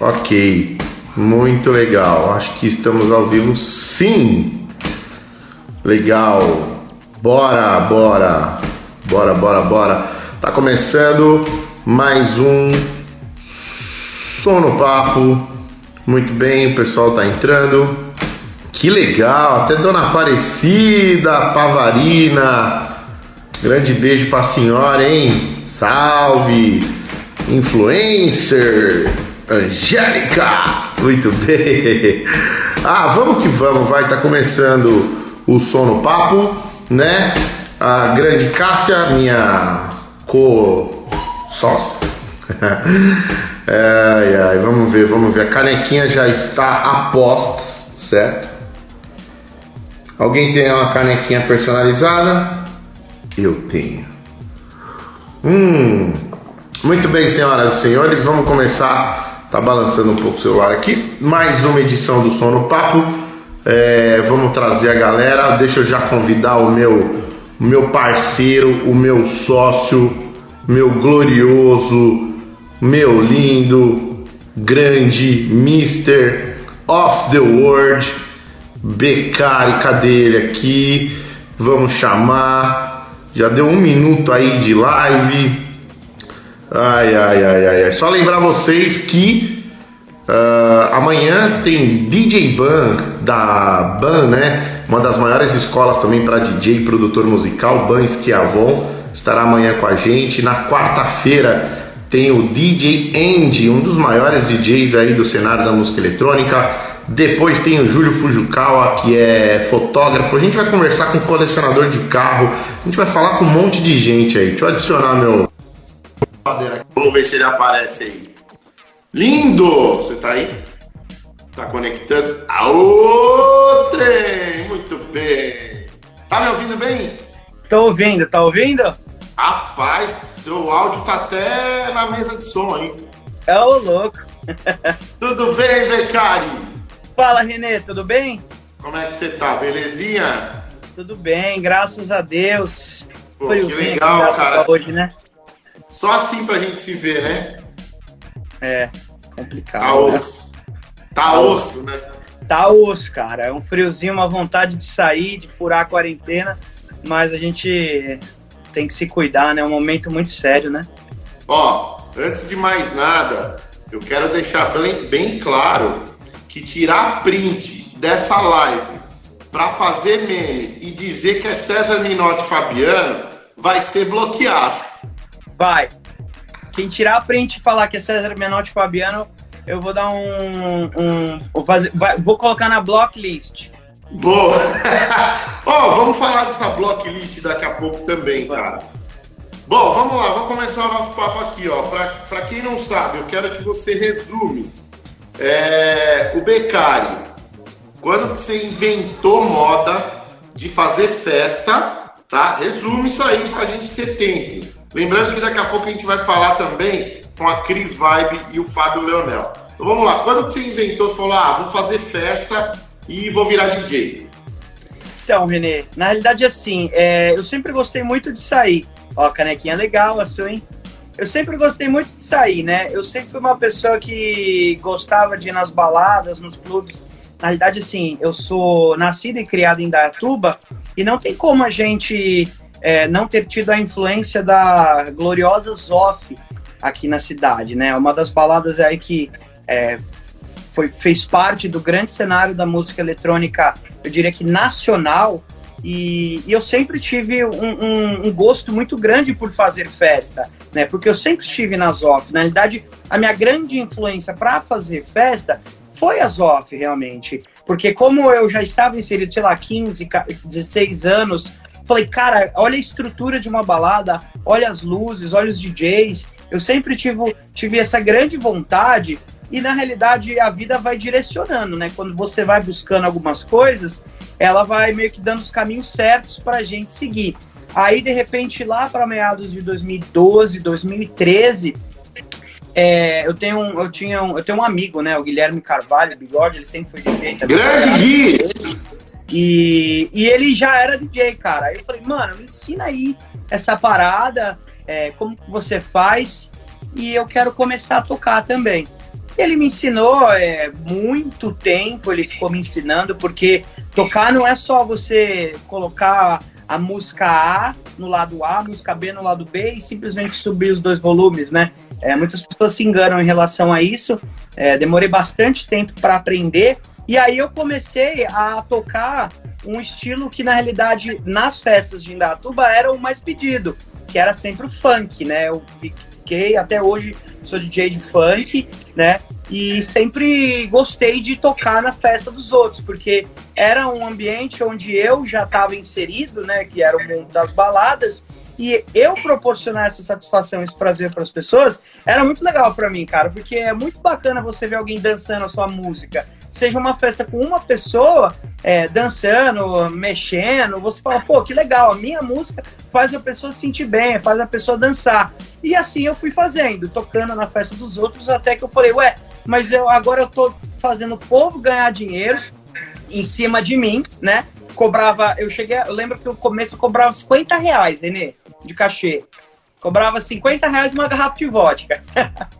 Ok, muito legal. Acho que estamos ao vivo sim. Legal. Bora, bora. Bora, bora, bora. Tá começando mais um Sono Papo. Muito bem, o pessoal tá entrando. Que legal, até Dona Aparecida, Pavarina. Grande beijo pra senhora, hein? Salve! Influencer! Angélica! Muito bem! Ah, vamos que vamos, vai, tá começando o Sono Papo, né? A grande Cássia, minha co-sócia. ai, ai, vamos ver, vamos ver. A canequinha já está a postos, certo? Alguém tem uma canequinha personalizada? Eu tenho. Hum, muito bem, senhoras e senhores, vamos começar. Tá balançando um pouco o celular aqui. Mais uma edição do Sono Papo. É, vamos trazer a galera. Deixa eu já convidar o meu, meu parceiro, o meu sócio, meu glorioso, meu lindo, grande Mister of the World, Becari. Cadê ele aqui? Vamos chamar. Já deu um minuto aí de live. Ai, ai, ai, ai, ai. Só lembrar vocês que uh, amanhã tem DJ Ban da Ban, né? Uma das maiores escolas também para DJ e produtor musical, Ban Esquiavon, estará amanhã com a gente. Na quarta-feira tem o DJ Andy, um dos maiores DJs aí do cenário da música eletrônica. Depois tem o Júlio Fujikawa, que é fotógrafo. A gente vai conversar com colecionador de carro. A gente vai falar com um monte de gente aí. Deixa eu adicionar meu Vamos ver se ele aparece aí. Lindo! Você tá aí? Tá conectando? Aô, trem! Muito bem! Tá me ouvindo bem? Tô ouvindo, tá ouvindo? Rapaz, seu áudio tá até na mesa de som aí. É o louco. tudo bem, Becari? Fala, Renê, tudo bem? Como é que você tá? Belezinha? Tudo bem, graças a Deus. Pô, que legal, cara. Hoje, né? Só assim pra gente se ver, né? É, complicado. Tá osso. Né? Tá osso, né? Tá osso, cara. É um friozinho, uma vontade de sair, de furar a quarentena, mas a gente tem que se cuidar, né? É um momento muito sério, né? Ó, antes de mais nada, eu quero deixar bem, bem claro que tirar print dessa live para fazer meme e dizer que é César Minotti Fabiano vai ser bloqueado. Vai. Quem tirar a print e falar que é César Menotti Fabiano, eu vou dar um. um vou, fazer, vai, vou colocar na blocklist. Boa! Ó, oh, vamos falar dessa blocklist daqui a pouco também, cara. Bom, vamos lá, vamos começar o nosso papo aqui, ó. Pra, pra quem não sabe, eu quero que você resume. É, o Becari, quando você inventou moda de fazer festa, tá? Resume isso aí pra gente ter tempo. Lembrando que daqui a pouco a gente vai falar também com a Cris Vibe e o Fábio Leonel. Então vamos lá, quando você inventou, falou, ah, vou fazer festa e vou virar DJ? Então, Renê, na realidade, assim, é, eu sempre gostei muito de sair. Ó, canequinha legal, assim, Eu sempre gostei muito de sair, né? Eu sempre fui uma pessoa que gostava de ir nas baladas, nos clubes. Na realidade, assim, eu sou nascido e criado em Dayatuba e não tem como a gente é, não ter tido a influência da gloriosa Zoff aqui na cidade, né? Uma das baladas aí que é, foi, fez parte do grande cenário da música eletrônica, eu diria que nacional, e, e eu sempre tive um, um, um, gosto muito grande por fazer festa, né? Porque eu sempre estive na Zoff. Na realidade, a minha grande influência para fazer festa foi a Zoff, realmente. Porque como eu já estava inserido, sei lá, 15, 16 anos Falei, cara, olha a estrutura de uma balada, olha as luzes, olha os DJs. Eu sempre tive, tive essa grande vontade e na realidade a vida vai direcionando, né? Quando você vai buscando algumas coisas, ela vai meio que dando os caminhos certos para a gente seguir. Aí de repente lá para meados de 2012, 2013, é, eu tenho um, eu tinha um, eu tenho um amigo, né? O Guilherme Carvalho, Bigode, ele sempre foi DJ. Grande Gui! E, e ele já era DJ, cara. Aí eu falei, mano, me ensina aí essa parada, é, como você faz, e eu quero começar a tocar também. Ele me ensinou é, muito tempo, ele ficou me ensinando, porque tocar não é só você colocar a música A no lado A, a música B no lado B e simplesmente subir os dois volumes, né? É, muitas pessoas se enganam em relação a isso. É, demorei bastante tempo para aprender. E aí eu comecei a tocar um estilo que, na realidade, nas festas de Indatuba era o mais pedido, que era sempre o funk, né? Eu fiquei, até hoje, sou DJ de funk, né? E sempre gostei de tocar na festa dos outros, porque era um ambiente onde eu já estava inserido, né? Que era o mundo das baladas, e eu proporcionar essa satisfação, esse prazer para as pessoas, era muito legal para mim, cara, porque é muito bacana você ver alguém dançando a sua música. Seja uma festa com uma pessoa é, dançando, mexendo, você fala, pô, que legal, a minha música faz a pessoa se sentir bem, faz a pessoa dançar. E assim eu fui fazendo, tocando na festa dos outros, até que eu falei, ué, mas eu agora eu tô fazendo o povo ganhar dinheiro em cima de mim, né? Cobrava, eu cheguei, eu lembro que no começo eu cobrava 50 reais, Renê de cachê. Cobrava 50 reais uma garrafa de vodka.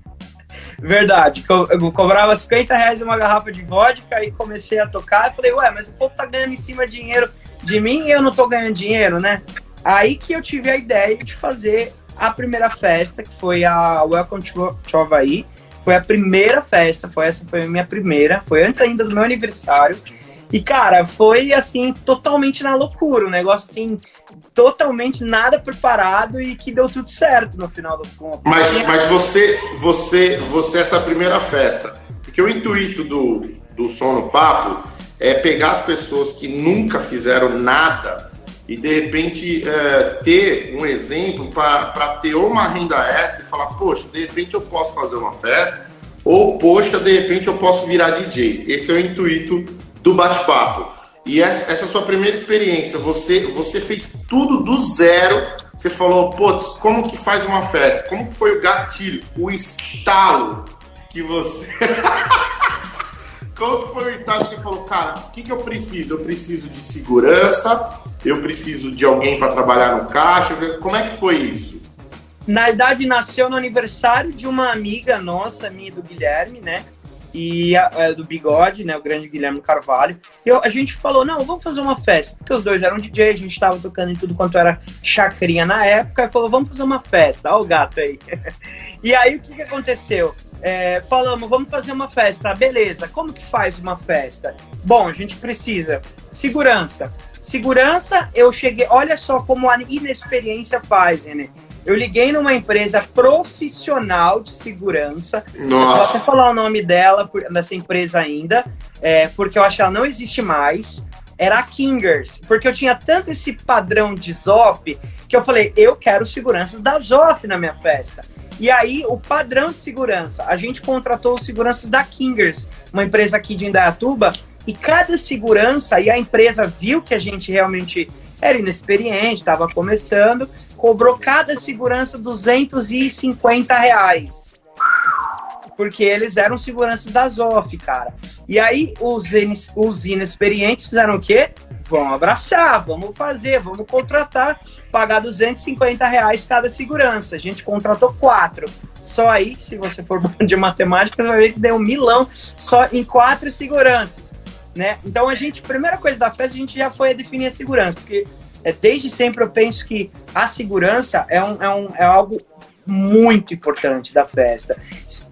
Verdade, eu cobrava 50 reais uma garrafa de vodka e comecei a tocar. E falei, ué, mas o povo tá ganhando em cima dinheiro de mim e eu não tô ganhando dinheiro, né? Aí que eu tive a ideia de fazer a primeira festa, que foi a Welcome to, to Havaí. Foi a primeira festa, foi essa foi a minha primeira, foi antes ainda do meu aniversário. E, cara, foi assim, totalmente na loucura, um negócio assim, totalmente nada preparado e que deu tudo certo no final das contas. Mas, mas você, você, você, essa primeira festa, porque o intuito do, do Som no Papo é pegar as pessoas que nunca fizeram nada e de repente é, ter um exemplo para ter uma renda extra e falar, poxa, de repente eu posso fazer uma festa, ou poxa, de repente eu posso virar DJ. Esse é o intuito do bate-papo. E essa, essa sua primeira experiência, você, você fez tudo do zero. Você falou, putz, como que faz uma festa? Como que foi o gatilho, o estalo que você. como que foi o estalo que você falou, cara, o que, que eu preciso? Eu preciso de segurança, eu preciso de alguém para trabalhar no caixa. Como é que foi isso? Na verdade, nasceu no aniversário de uma amiga nossa, minha do Guilherme, né? E a, a, do Bigode, né, o grande Guilherme Carvalho. E eu, a gente falou, não, vamos fazer uma festa, porque os dois eram DJ, a gente estava tocando em tudo quanto era chacrinha na época, e falou, vamos fazer uma festa, olha o gato aí. e aí o que, que aconteceu? É, falamos, vamos fazer uma festa, beleza, como que faz uma festa? Bom, a gente precisa segurança. Segurança, eu cheguei, olha só como a inexperiência faz, né? Eu liguei numa empresa profissional de segurança. Nossa. Vou até falar o nome dela, dessa empresa ainda, é, porque eu acho que ela não existe mais. Era a Kingers, porque eu tinha tanto esse padrão de ZOF que eu falei, eu quero seguranças da ZOF na minha festa. E aí, o padrão de segurança, a gente contratou os seguranças da Kingers, uma empresa aqui de Indaiatuba, e cada segurança, e a empresa viu que a gente realmente era inexperiente, estava começando, cobrou cada segurança 250 reais. Porque eles eram seguranças da ZOF, cara. E aí os, os inexperientes fizeram o quê? Vamos abraçar, vamos fazer, vamos contratar, pagar 250 reais cada segurança. A gente contratou quatro. Só aí, se você for de matemática, você vai ver que deu um milão só em quatro seguranças né? Então a gente, primeira coisa da festa, a gente já foi a definir a segurança, porque é, desde sempre eu penso que a segurança é, um, é, um, é algo muito importante da festa.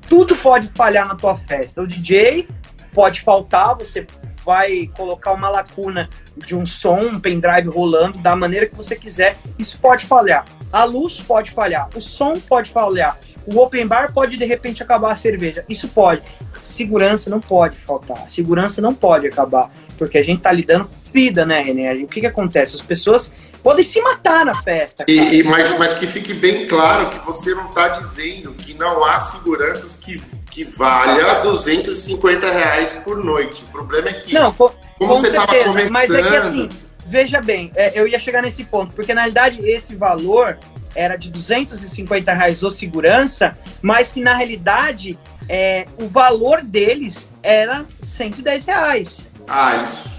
Tudo pode falhar na tua festa. O DJ pode faltar, você vai colocar uma lacuna de um som, um pendrive rolando da maneira que você quiser, isso pode falhar. A luz pode falhar, o som pode falhar, o open bar pode de repente acabar a cerveja. Isso pode. Segurança não pode faltar. Segurança não pode acabar. Porque a gente tá lidando com vida, né, René? O que que acontece? As pessoas podem se matar na festa. E, e, mas, mas que fique bem claro que você não está dizendo que não há seguranças que, que valha 250 reais por noite. O problema é que, não, com, como com você estava começando... Mas é que assim, veja bem, é, eu ia chegar nesse ponto, porque na realidade esse valor era de 250 reais ou segurança, mas que na realidade é, o valor deles era 110 reais. Ah, isso.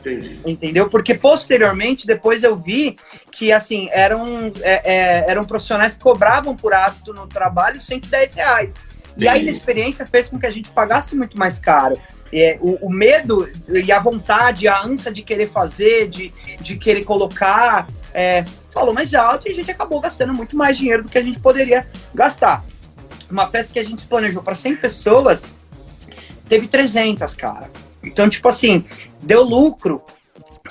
Entendi. Entendeu? Porque posteriormente, depois eu vi que assim eram, é, é, eram profissionais que cobravam por hábito no trabalho 110 reais. E a inexperiência fez com que a gente pagasse muito mais caro. É, o, o, medo e a vontade, a ânsia de querer fazer, de, de querer colocar, é, falou mais alto e a gente acabou gastando muito mais dinheiro do que a gente poderia gastar. Uma festa que a gente planejou para 100 pessoas, teve 300, cara. Então, tipo assim, deu lucro,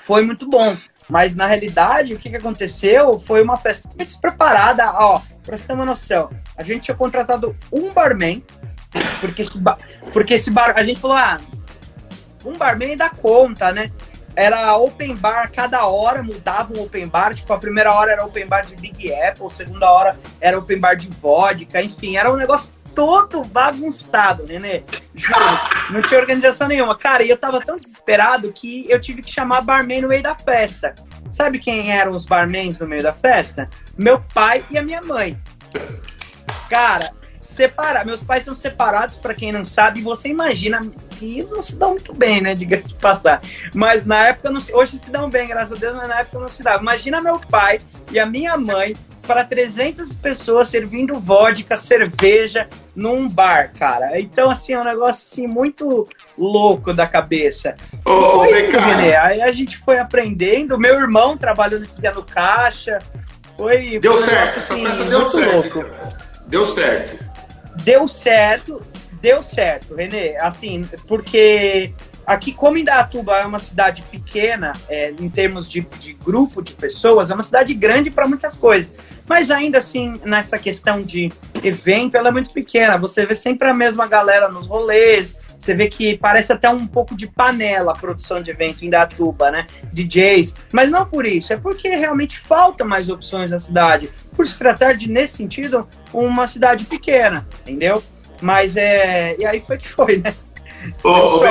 foi muito bom. Mas na realidade, o que, que aconteceu foi uma festa muito despreparada. Ó, pra você ter uma noção, a gente tinha contratado um barman, porque esse, bar, porque esse bar. A gente falou, ah, um barman dá conta, né? Era open bar cada hora, mudava um open bar. Tipo, a primeira hora era open bar de Big Apple, a segunda hora era open bar de vodka, enfim, era um negócio todo bagunçado, Nenê. Juro, não tinha organização nenhuma. Cara, e eu tava tão desesperado que eu tive que chamar barman no meio da festa. Sabe quem eram os barmans no meio da festa? Meu pai e a minha mãe. Cara, separar. Meus pais são separados, para quem não sabe, você imagina que não se dão muito bem, né? Diga-se de passar. Mas na época, não se... hoje se dão bem, graças a Deus, mas na época não se dava. Imagina meu pai e a minha mãe para 300 pessoas servindo vodka, cerveja num bar, cara. Então, assim, é um negócio assim, muito louco da cabeça. Ô, René. Aí a gente foi aprendendo. Meu irmão trabalhando esse dia no caixa. Foi. Deu foi certo, assim, essa festa deu certo. Louco. Então. Deu certo. Deu certo, deu certo, Renê. Assim, porque Aqui, como Indaiatuba é uma cidade pequena, é, em termos de, de, grupo de pessoas, é uma cidade grande para muitas coisas. Mas ainda assim, nessa questão de evento, ela é muito pequena. Você vê sempre a mesma galera nos rolês. Você vê que parece até um pouco de panela a produção de evento em Indaiatuba, né? DJs. Mas não por isso, é porque realmente falta mais opções na cidade. Por se tratar de, nesse sentido, uma cidade pequena, entendeu? Mas é. E aí foi que foi, né? Ô, ô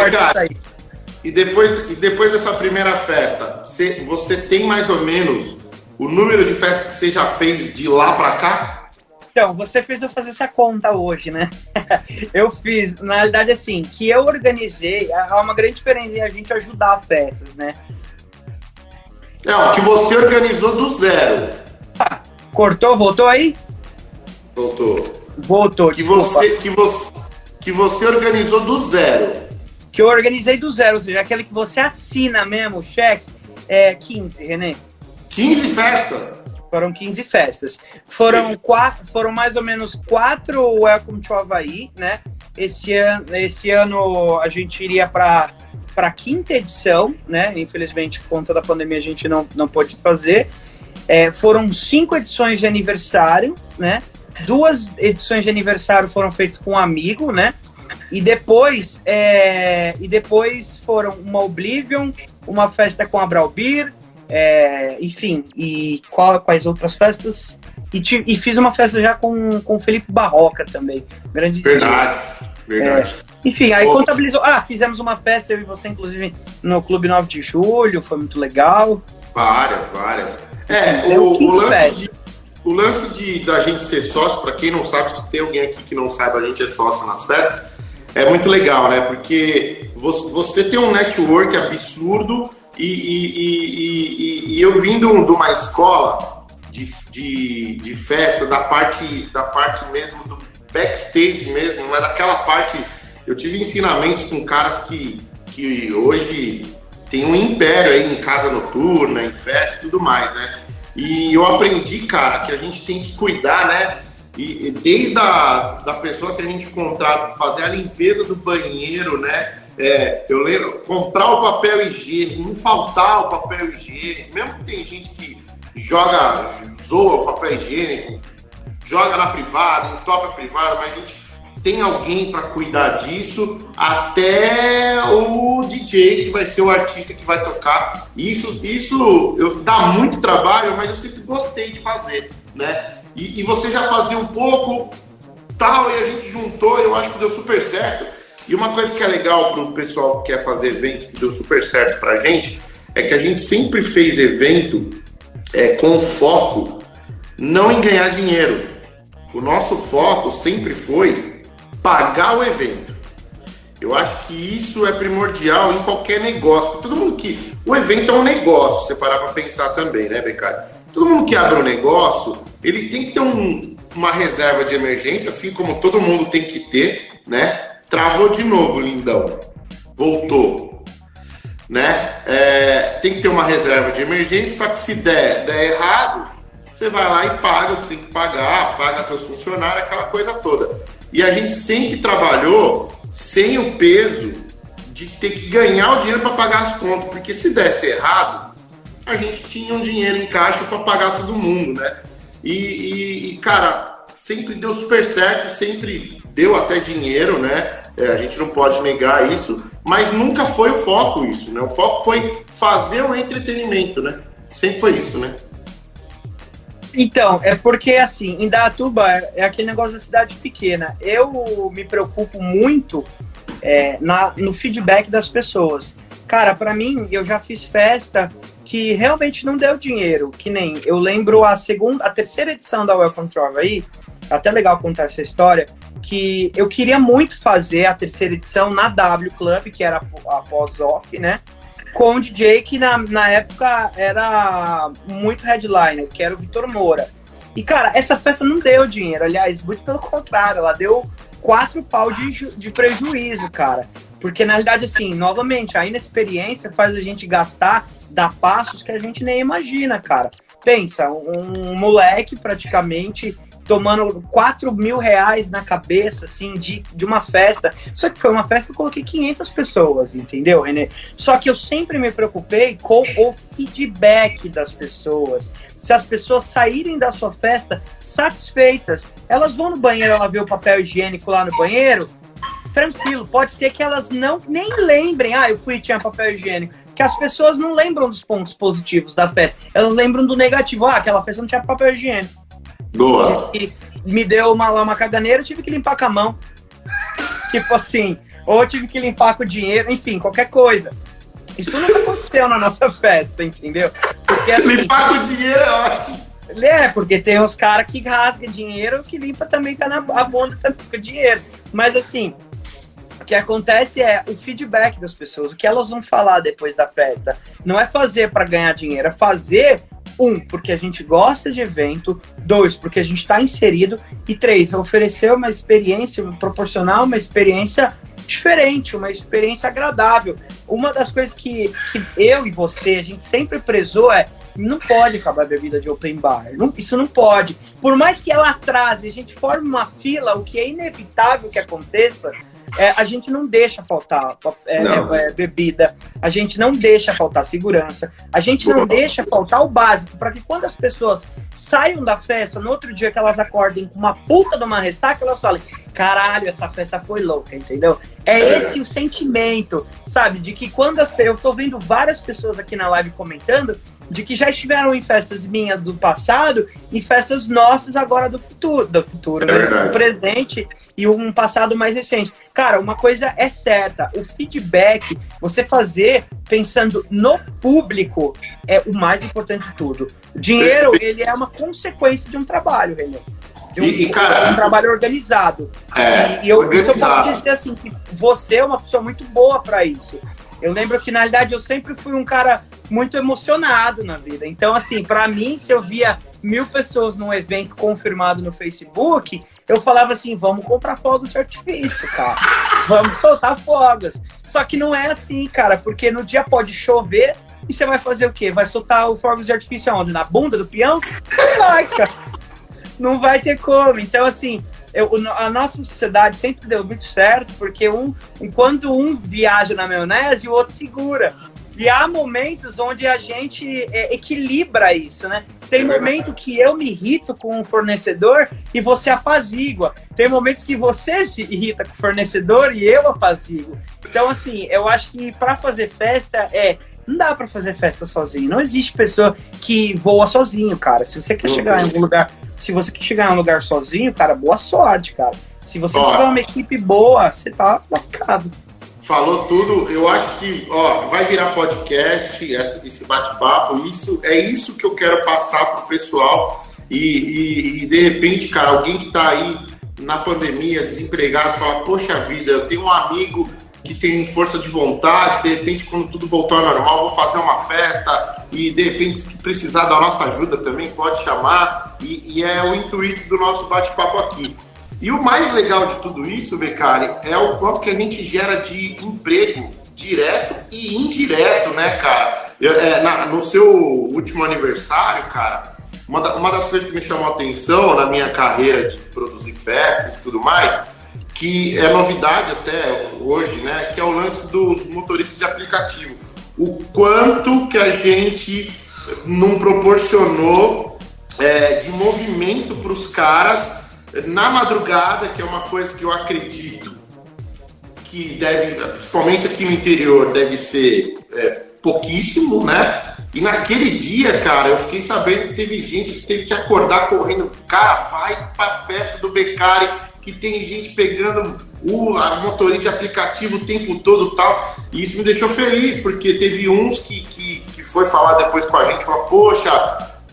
e depois, e depois dessa primeira festa, você, você tem mais ou menos o número de festas que você já fez de lá para cá? Então, você fez eu fazer essa conta hoje, né? eu fiz, na realidade, assim, que eu organizei, há uma grande diferença em a gente ajudar festas, né? Não, que você organizou do zero. Ah, cortou, voltou aí? Voltou. Voltou, que desculpa. você que você que você organizou do zero. Que eu organizei do zero, ou seja, aquele que você assina mesmo, o cheque, é 15, Renê. 15 festas? Foram 15 festas. Foram, quatro, foram mais ou menos quatro Welcome to Havaí, né? Esse ano, esse ano a gente iria para para a quinta edição, né? Infelizmente, por conta da pandemia, a gente não, não pôde fazer. É, foram cinco edições de aniversário, né? duas edições de aniversário foram feitas com um amigo, né? E depois, é, e depois foram uma Oblivion, uma festa com a Bralbir, é, enfim, e qual, quais outras festas? E, te, e, fiz uma festa já com, com o Felipe Barroca também. Grande Verdade, verdade. É, enfim, aí contabilizou. Ah, fizemos uma festa, eu e você, inclusive, no Clube 9 de Julho, foi muito legal. Várias, várias. É, o, o lance de o lance de da gente ser sócio, para quem não sabe, se tem alguém aqui que não saiba, a gente é sócio nas festas, é muito legal, né? Porque você tem um network absurdo e, e, e, e eu vim de uma escola de, de, de, festa, da parte, da parte mesmo do backstage mesmo, mas daquela parte. Eu tive ensinamentos com caras que, que hoje tem um império aí em casa noturna, em festa e tudo mais, né? E eu aprendi, cara, que a gente tem que cuidar, né? E, e desde a da pessoa que a gente contrata, fazer a limpeza do banheiro, né? É, eu lembro, comprar o papel higiênico, não faltar o papel higiênico, mesmo que tem gente que joga, zoa o papel higiênico, joga na privada, entope a privada, mas a gente tem alguém para cuidar disso, até o DJ que vai ser o artista que vai tocar. Isso, isso eu, dá muito trabalho, mas eu sempre gostei de fazer, né? E, e você já fazia um pouco, tal, e a gente juntou, eu acho que deu super certo. E uma coisa que é legal para o pessoal que quer fazer eventos, que deu super certo para a gente, é que a gente sempre fez evento é, com foco não em ganhar dinheiro. O nosso foco sempre foi pagar o evento. Eu acho que isso é primordial em qualquer negócio. Todo mundo que. O evento é um negócio, você parar para pensar também, né, Becari? Todo mundo que abre um negócio, ele tem que ter um, uma reserva de emergência, assim como todo mundo tem que ter, né? Travou de novo, lindão. Voltou. Né? É, tem que ter uma reserva de emergência para que se der, der errado, você vai lá e paga, tem que pagar, paga seus funcionários, aquela coisa toda. E a gente sempre trabalhou sem o peso de ter que ganhar o dinheiro para pagar as contas, porque se desse errado, a gente tinha um dinheiro em caixa para pagar todo mundo, né? E, e, e, cara, sempre deu super certo, sempre deu até dinheiro, né? É, a gente não pode negar isso, mas nunca foi o foco isso, né? O foco foi fazer o entretenimento, né? Sempre foi isso, né? Então, é porque assim, em Datuba é aquele negócio da cidade pequena. Eu me preocupo muito é, na, no feedback das pessoas. Cara, para mim, eu já fiz festa que realmente não deu dinheiro, que nem eu lembro a segunda, a terceira edição da Welcome to aí, é até legal contar essa história, que eu queria muito fazer a terceira edição na W Club, que era a pós-off, né? Com o DJ que na, na época era muito headliner, que era o Vitor Moura. E, cara, essa festa não deu dinheiro, aliás, muito pelo contrário, ela deu quatro pau de, de prejuízo, cara. Porque, na realidade, assim, novamente, a inexperiência faz a gente gastar, dar passos que a gente nem imagina, cara. Pensa, um moleque praticamente tomando 4 mil reais na cabeça, assim, de, de uma festa. Só que foi uma festa que eu coloquei 500 pessoas, entendeu, Renê? Só que eu sempre me preocupei com o feedback das pessoas. Se as pessoas saírem da sua festa satisfeitas, elas vão no banheiro, ela vê o papel higiênico lá no banheiro, tranquilo. Pode ser que elas não nem lembrem, ah, eu fui e tinha papel higiênico que as pessoas não lembram dos pontos positivos da festa. Elas lembram do negativo. Ah, aquela festa não tinha papel higiênico. Boa. E me deu uma, uma caganeira, eu tive que limpar com a mão. Tipo assim, ou tive que limpar com o dinheiro, enfim, qualquer coisa. Isso nunca aconteceu na nossa festa, entendeu? Porque, assim, limpar com o dinheiro é ótimo. É, porque tem uns caras que rasgam dinheiro que limpa também com a bunda também com dinheiro. Mas assim, o que acontece é o feedback das pessoas, o que elas vão falar depois da festa. Não é fazer para ganhar dinheiro, é fazer um, porque a gente gosta de evento. Dois, porque a gente está inserido. E três, oferecer uma experiência, proporcionar uma experiência diferente, uma experiência agradável. Uma das coisas que, que eu e você, a gente sempre prezou é não pode acabar a bebida de open bar. Não, isso não pode. Por mais que ela atrase, a gente forme uma fila, o que é inevitável que aconteça, é, a gente não deixa faltar é, é, bebida, a gente não deixa faltar segurança, a gente não deixa faltar o básico, para que quando as pessoas saiam da festa, no outro dia que elas acordem com uma puta de uma ressaca, elas falem: caralho, essa festa foi louca, entendeu? É, é. esse o sentimento, sabe? De que quando as eu tô vendo várias pessoas aqui na live comentando de que já estiveram em festas minhas do passado e festas nossas agora do futuro, do futuro, é né? do presente e um passado mais recente. Cara, uma coisa é certa, o feedback, você fazer pensando no público é o mais importante de tudo. O dinheiro, ele é uma consequência de um trabalho, Renan. Um, e, cara, um trabalho organizado. É, e, e eu, organizado. eu posso dizer assim, que você é uma pessoa muito boa para isso. Eu lembro que, na realidade, eu sempre fui um cara muito emocionado na vida. Então, assim, para mim, se eu via mil pessoas num evento confirmado no Facebook, eu falava assim: vamos comprar fogos de artifício, cara. Vamos soltar fogos. Só que não é assim, cara, porque no dia pode chover e você vai fazer o quê? Vai soltar o fogos de artifício aonde? Na bunda do peão? Não vai, cara. Não vai ter como. Então, assim, eu, a nossa sociedade sempre deu muito certo, porque um, enquanto um viaja na maionese, o outro segura. E há momentos onde a gente é, equilibra isso, né? Tem momento que eu me irrito com o fornecedor e você apazigua. Tem momentos que você se irrita com o fornecedor e eu apaziguo. Então, assim, eu acho que para fazer festa é não dá para fazer festa sozinho. Não existe pessoa que voa sozinho, cara. Se você quer chegar em algum lugar, se você quer chegar em um lugar sozinho, cara, boa sorte, cara. Se você ó, tiver uma equipe boa, você tá lascado. Falou tudo. Eu acho que, ó, vai virar podcast, esse bate-papo. Isso é isso que eu quero passar pro pessoal. E, e, e de repente, cara, alguém que tá aí na pandemia, desempregado, fala: Poxa vida, eu tenho um amigo que tem força de vontade, de repente, quando tudo voltar ao normal, vou fazer uma festa, e de repente se precisar da nossa ajuda também pode chamar e, e é o intuito do nosso bate-papo aqui. E o mais legal de tudo isso, Becari, é o quanto que a gente gera de emprego direto e indireto, né, cara? Eu, é, na, no seu último aniversário, cara, uma, da, uma das coisas que me chamou a atenção na minha carreira de produzir festas e tudo mais, que é novidade até hoje, né, que é o lance dos motoristas de aplicativo. O quanto que a gente não proporcionou é, de movimento para os caras na madrugada, que é uma coisa que eu acredito que deve, principalmente aqui no interior, deve ser é, pouquíssimo, né? E naquele dia, cara, eu fiquei sabendo que teve gente que teve que acordar correndo. Cara, vai pra festa do Becari, que tem gente pegando o motorista de aplicativo o tempo todo tal. E isso me deixou feliz, porque teve uns que, que, que foi falar depois com a gente, falou, poxa,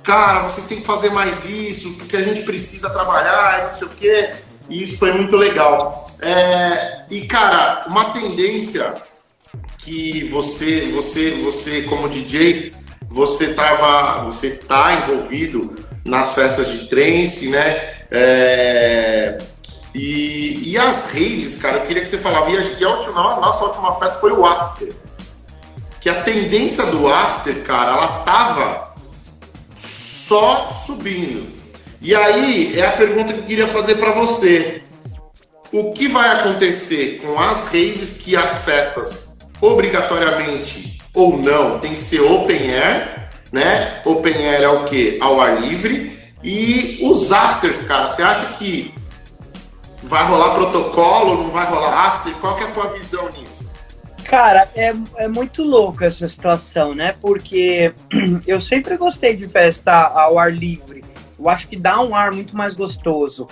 cara, vocês têm que fazer mais isso, porque a gente precisa trabalhar não sei o quê. E isso foi muito legal. É, e, cara, uma tendência que você, você, você como DJ, você tava, você tá envolvido nas festas de trance, né? É, e, e as raves, cara, eu queria que você falava. E a, e a, última, a nossa última festa foi o after. Que a tendência do after, cara, ela tava só subindo. E aí é a pergunta que eu queria fazer para você. O que vai acontecer com as raves que as festas obrigatoriamente ou não tem que ser open air, né? Open air é o que? Ao ar livre. E os afters, cara, você acha que vai rolar protocolo, não vai rolar after? Qual que é a tua visão nisso? Cara, é, é muito louco essa situação, né? Porque eu sempre gostei de festa ao ar livre. Eu acho que dá um ar muito mais gostoso.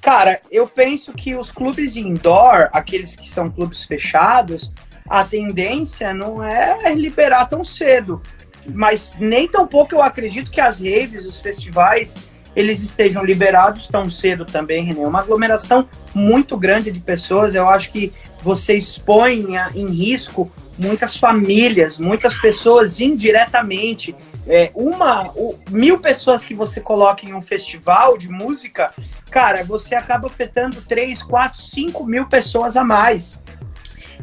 Cara, eu penso que os clubes indoor, aqueles que são clubes fechados, a tendência não é liberar tão cedo. Mas nem tão pouco eu acredito que as raves, os festivais, eles estejam liberados tão cedo também, René. Uma aglomeração muito grande de pessoas, eu acho que você expõe em risco muitas famílias, muitas pessoas indiretamente. É, uma, mil pessoas que você coloca em um festival de música, cara, você acaba afetando 3, 4, 5 mil pessoas a mais.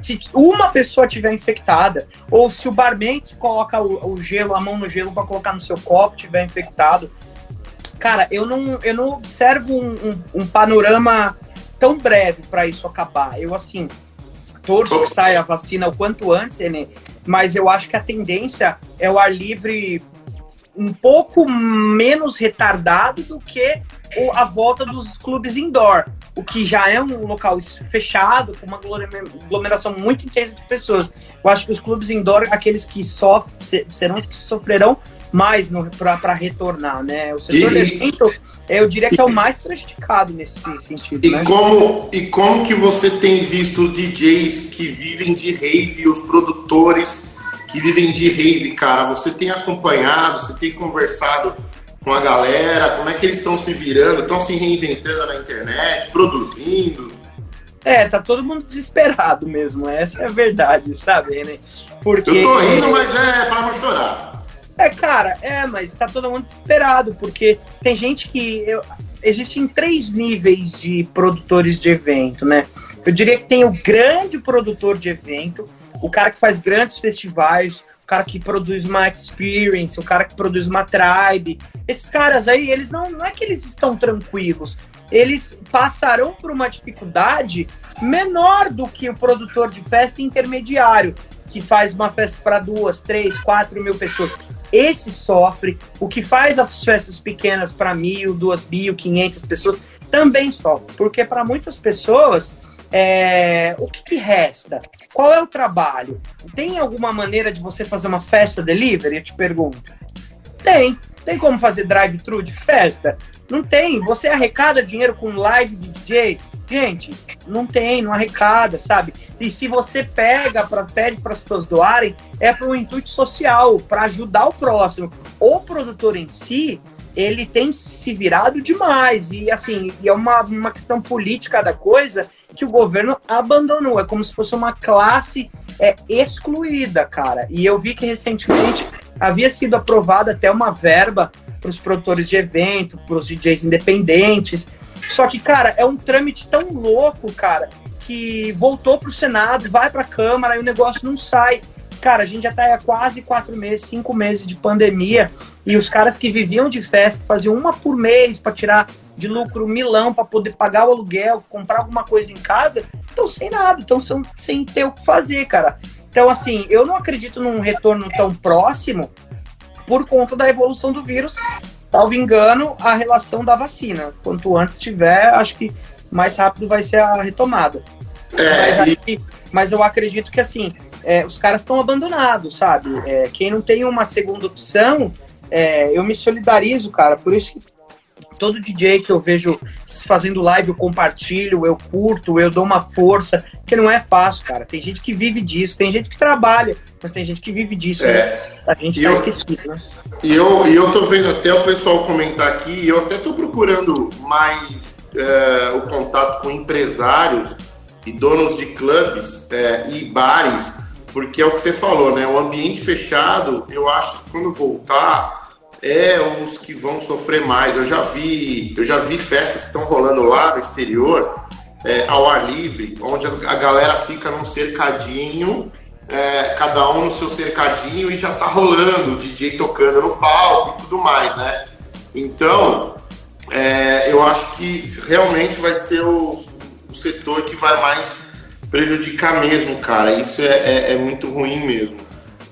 Se uma pessoa tiver infectada, ou se o barman que coloca o, o gelo, a mão no gelo para colocar no seu copo tiver infectado, cara, eu não, eu não observo um, um, um panorama tão breve para isso acabar. Eu, assim, torço que saia a vacina o quanto antes, né? mas eu acho que a tendência é o ar livre um pouco menos retardado do que a volta dos clubes indoor, o que já é um local fechado, com uma aglomeração muito intensa de pessoas. Eu acho que os clubes indoor, aqueles que sofrem, serão os que sofrerão mais para retornar, né? O setor e, evento, eu diria que é o mais prejudicado nesse sentido. E né? como e como que você tem visto os DJs que vivem de rave, os produtores que vivem de rave, cara? Você tem acompanhado, você tem conversado com a galera? Como é que eles estão se virando? Estão se reinventando na internet, produzindo? É, tá todo mundo desesperado mesmo. Essa é a verdade, sabe, né? Porque... Eu tô rindo, mas é para não chorar. É, cara, é, mas tá todo mundo desesperado, porque tem gente que. Eu, existem três níveis de produtores de evento, né? Eu diria que tem o grande produtor de evento, o cara que faz grandes festivais, o cara que produz uma experience, o cara que produz uma tribe. Esses caras aí, eles não, não é que eles estão tranquilos, eles passarão por uma dificuldade menor do que o produtor de festa intermediário, que faz uma festa para duas, três, quatro mil pessoas. Esse sofre. O que faz as festas pequenas para mil, duas mil, quinhentas pessoas também sofre. Porque para muitas pessoas, é, o que, que, resta? Qual é o trabalho? Tem alguma maneira de você fazer uma festa delivery? Eu te pergunto. Tem. Tem como fazer drive-thru de festa? Não tem. Você arrecada dinheiro com live de DJ? Gente, não tem, não arrecada, sabe? E se você pega, pra, pede para as pessoas doarem, é para um intuito social, para ajudar o próximo. O produtor em si, ele tem se virado demais. E assim, e é uma, uma questão política da coisa que o governo abandonou. É como se fosse uma classe é, excluída, cara. E eu vi que recentemente havia sido aprovada até uma verba para os produtores de evento, para os DJs independentes. Só que, cara, é um trâmite tão louco, cara, que voltou para o Senado, vai para a Câmara e o negócio não sai. Cara, a gente já está há quase quatro meses, cinco meses de pandemia e os caras que viviam de festa, faziam uma por mês para tirar de lucro milão para poder pagar o aluguel, comprar alguma coisa em casa, estão sem nada, estão sem ter o que fazer, cara. Então, assim, eu não acredito num retorno tão próximo por conta da evolução do vírus. Salvo engano, a relação da vacina. Quanto antes tiver, acho que mais rápido vai ser a retomada. É, mas, mas eu acredito que, assim, é, os caras estão abandonados, sabe? É, quem não tem uma segunda opção, é, eu me solidarizo, cara. Por isso que todo DJ que eu vejo fazendo live, eu compartilho, eu curto, eu dou uma força, que não é fácil, cara. Tem gente que vive disso, tem gente que trabalha, mas tem gente que vive disso. É. Né? A gente tá eu, esquecido, né? E eu, e eu tô vendo até o pessoal comentar aqui, e eu até tô procurando mais é, o contato com empresários e donos de clubes é, e bares, porque é o que você falou, né? O ambiente fechado, eu acho que quando voltar é os que vão sofrer mais. Eu já vi, eu já vi festas que estão rolando lá no exterior, é, ao ar livre, onde a galera fica num cercadinho, é, cada um no seu cercadinho e já tá rolando, o DJ tocando no palco e tudo mais, né? Então, é, eu acho que realmente vai ser o, o, setor que vai mais prejudicar mesmo, cara. Isso é, é, é muito ruim mesmo.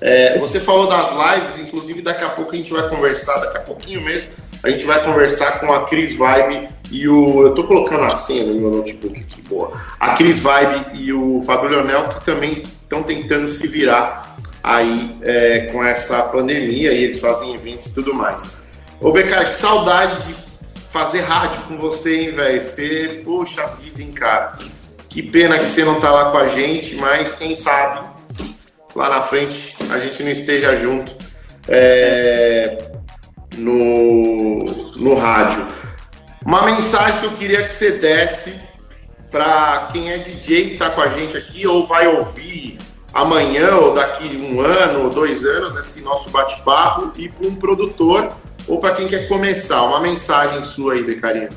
É, você falou das lives, inclusive daqui a pouco a gente vai conversar, daqui a pouquinho mesmo, a gente vai conversar com a Cris Vibe e o. Eu tô colocando a senha no meu notebook aqui, boa. A Cris Vibe e o Fábio Leonel, que também estão tentando se virar aí é, com essa pandemia e eles fazem eventos e tudo mais. Ô, Becar, que saudade de fazer rádio com você, hein, velho? Você, poxa vida, hein, cara. Que pena que você não tá lá com a gente, mas quem sabe lá na frente a gente não esteja junto é, no, no rádio. Uma mensagem que eu queria que você desse para quem é DJ que está com a gente aqui ou vai ouvir amanhã ou daqui um ano ou dois anos esse nosso bate-papo e para um produtor ou para quem quer começar. Uma mensagem sua aí, Becarinho.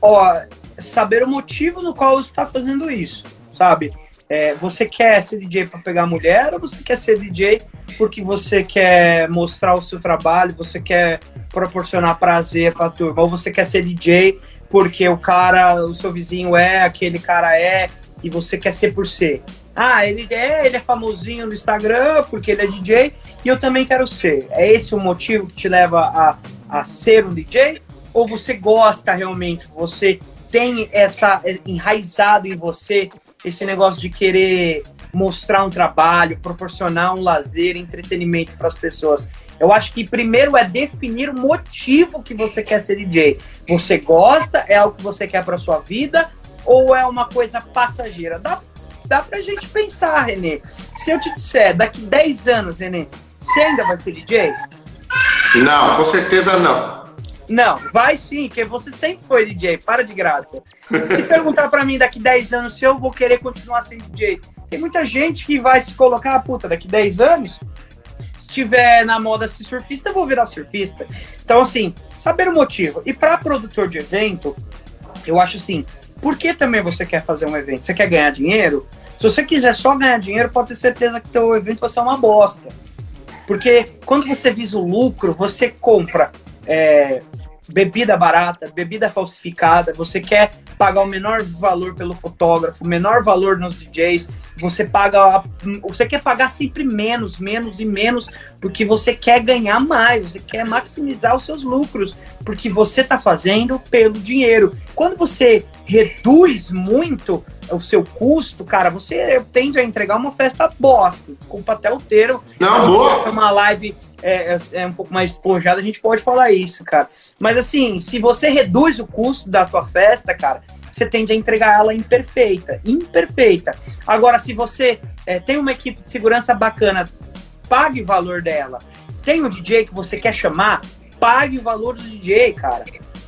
Ó, saber o motivo no qual você está fazendo isso, sabe? É, você quer ser DJ para pegar mulher ou você quer ser DJ porque você quer mostrar o seu trabalho, você quer proporcionar prazer para a turma, ou você quer ser DJ porque o cara, o seu vizinho é, aquele cara é, e você quer ser por ser. Ah, ele é, ele é famosinho no Instagram porque ele é DJ e eu também quero ser. É esse o motivo que te leva a, a ser um DJ? Ou você gosta realmente, você tem essa é, enraizado em você esse negócio de querer mostrar um trabalho, proporcionar um lazer, entretenimento para as pessoas. Eu acho que primeiro é definir o motivo que você quer ser DJ. Você gosta? É algo que você quer para sua vida? Ou é uma coisa passageira? Dá, dá pra gente pensar, Renê. Se eu te disser, daqui 10 anos, Renê, você ainda vai ser DJ? Não, com certeza não. Não, vai sim, porque você sempre foi DJ, para de graça. Se perguntar para mim daqui 10 anos se eu vou querer continuar sendo DJ, tem muita gente que vai se colocar, ah, puta, daqui 10 anos, se tiver na moda ser surfista, eu vou virar surfista. Então, assim, saber o motivo. E para produtor de evento, eu acho assim, por que também você quer fazer um evento? Você quer ganhar dinheiro? Se você quiser só ganhar dinheiro, pode ter certeza que teu evento vai ser uma bosta. Porque quando você visa o lucro, você compra é, bebida barata, bebida falsificada, você quer pagar o menor valor pelo fotógrafo, o menor valor nos DJs, você paga, você quer pagar sempre menos, menos e menos, porque você quer ganhar mais, você quer maximizar os seus lucros, porque você está fazendo pelo dinheiro. Quando você reduz muito o seu custo, cara, você tende a entregar uma festa bosta. Desculpa até o termo. Não, boa. Uma live é, é, é, um pouco mais despojada, a gente pode falar isso, cara. Mas assim, se você reduz o custo da tua festa, cara, você tende a entregar ela imperfeita. Imperfeita. Agora, se você é, tem uma equipe de segurança bacana, pague o valor dela. Tem um DJ que você quer chamar, pague o valor do DJ, cara.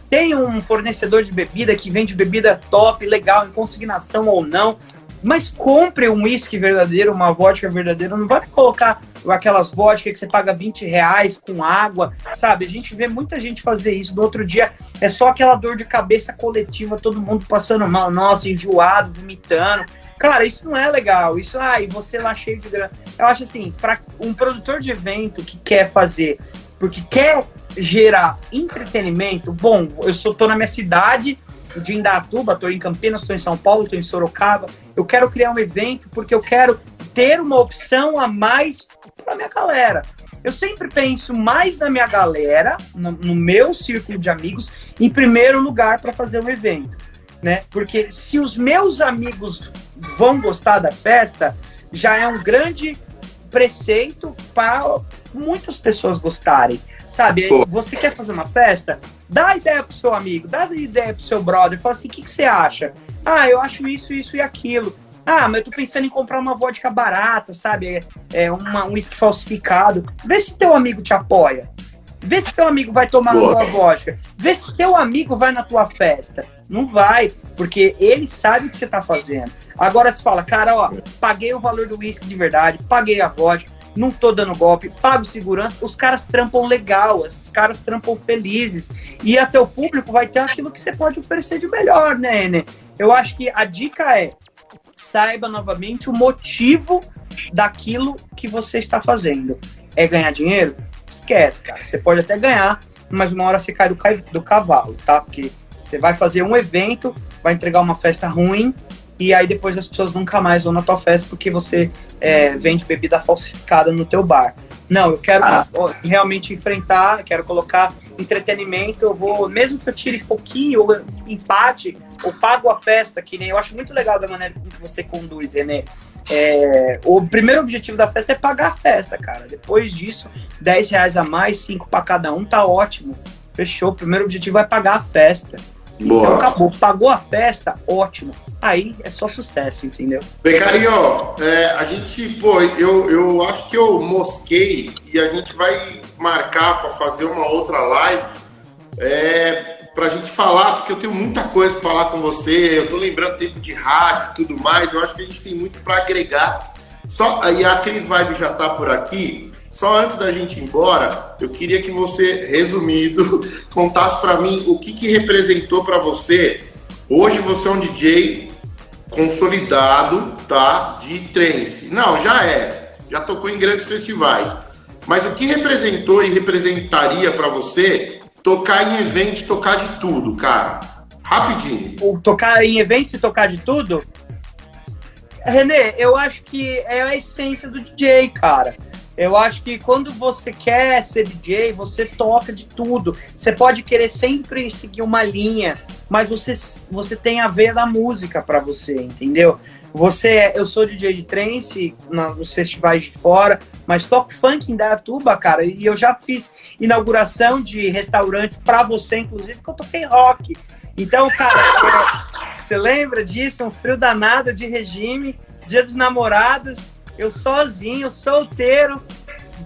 Tem um fornecedor de bebida que vende bebida top, legal, em consignação ou não, Mas compre um uísque verdadeiro, uma vodka verdadeira. Não vai colocar aquelas vodkas que você paga 20 reais com água, sabe? A gente vê muita gente fazer isso. No outro dia é só aquela dor de cabeça coletiva, todo mundo passando mal, nossa, enjoado, vomitando. Cara, isso não é legal. Isso, ai, ah, você lá cheio de grana. Eu acho assim, para um produtor de evento que quer fazer, porque quer gerar entretenimento, bom, eu sou, tô na minha cidade, de Indatuba, estou em Campinas, estou em São Paulo, estou em Sorocaba. Eu quero criar um evento porque eu quero ter uma opção a mais para minha galera. Eu sempre penso mais na minha galera, no, no meu círculo de amigos, em primeiro lugar para fazer um evento, né? Porque se os meus amigos vão gostar da festa, já é um grande preceito para muitas pessoas gostarem. Sabe, você quer fazer uma festa? Dá ideia pro seu amigo, dá ideia pro seu brother, fala assim, o que, que você acha? Ah, eu acho isso, isso e aquilo. Ah, mas eu tô pensando em comprar uma vodka barata, sabe? É, é uma, um uísque falsificado. Vê se teu amigo te apoia. Vê se teu amigo vai tomar Boa. tua vodka. Vê se teu amigo vai na tua festa. Não vai, porque ele sabe o que você tá fazendo. Agora você fala, cara, ó, paguei o valor do uísque de verdade, paguei a vodka, não tô dando golpe, pago segurança, os caras trampam legal, os caras trampam felizes. E até o público vai ter aquilo que você pode oferecer de melhor, né, Ené? Eu acho que a dica é saiba novamente o motivo daquilo que você está fazendo. É ganhar dinheiro? Esquece, cara. Você pode até ganhar, mas uma hora você cai do, do cavalo, tá? Porque você vai fazer um evento, vai entregar uma festa ruim e aí depois as pessoas nunca mais vão na tua festa porque você é, vende bebida falsificada no teu bar. Não, eu quero ah. realmente enfrentar, quero colocar entretenimento, eu vou, mesmo que eu tire pouquinho, ou empate, ou pago a festa, que nem eu acho muito legal da maneira que você conduz, né? É, o primeiro objetivo da festa é pagar a festa, cara. Depois disso, 10 reais a mais, 5 para cada um, tá ótimo. Fechou. O primeiro objetivo é pagar a festa. Boa. Então acabou. Pagou a festa, ótimo. Aí é só sucesso, entendeu? Becarinho, é, a gente, pô, eu, eu acho que eu mosquei e a gente vai marcar para fazer uma outra live é, pra gente falar, porque eu tenho muita coisa para falar com você. Eu tô lembrando tempo de rádio e tudo mais. Eu acho que a gente tem muito para agregar. Só aí a Cris Vibe já tá por aqui. Só antes da gente ir embora, eu queria que você, resumido, contasse para mim o que, que representou para você. Hoje você é um DJ consolidado, tá? De trance. Não, já é. Já tocou em grandes festivais. Mas o que representou e representaria para você tocar em eventos, tocar de tudo, cara? Rapidinho. O tocar em eventos e tocar de tudo? Renê, eu acho que é a essência do DJ, cara. Eu acho que quando você quer ser DJ, você toca de tudo. Você pode querer sempre seguir uma linha, mas você, você tem a ver da música para você, entendeu? Você, eu sou DJ de trance nos festivais de fora, mas toco funk em Dayatuba, cara, e eu já fiz inauguração de restaurante para você, inclusive, que eu toquei rock. Então, cara, você lembra disso? Um frio danado de regime, dia dos namorados, eu sozinho, solteiro,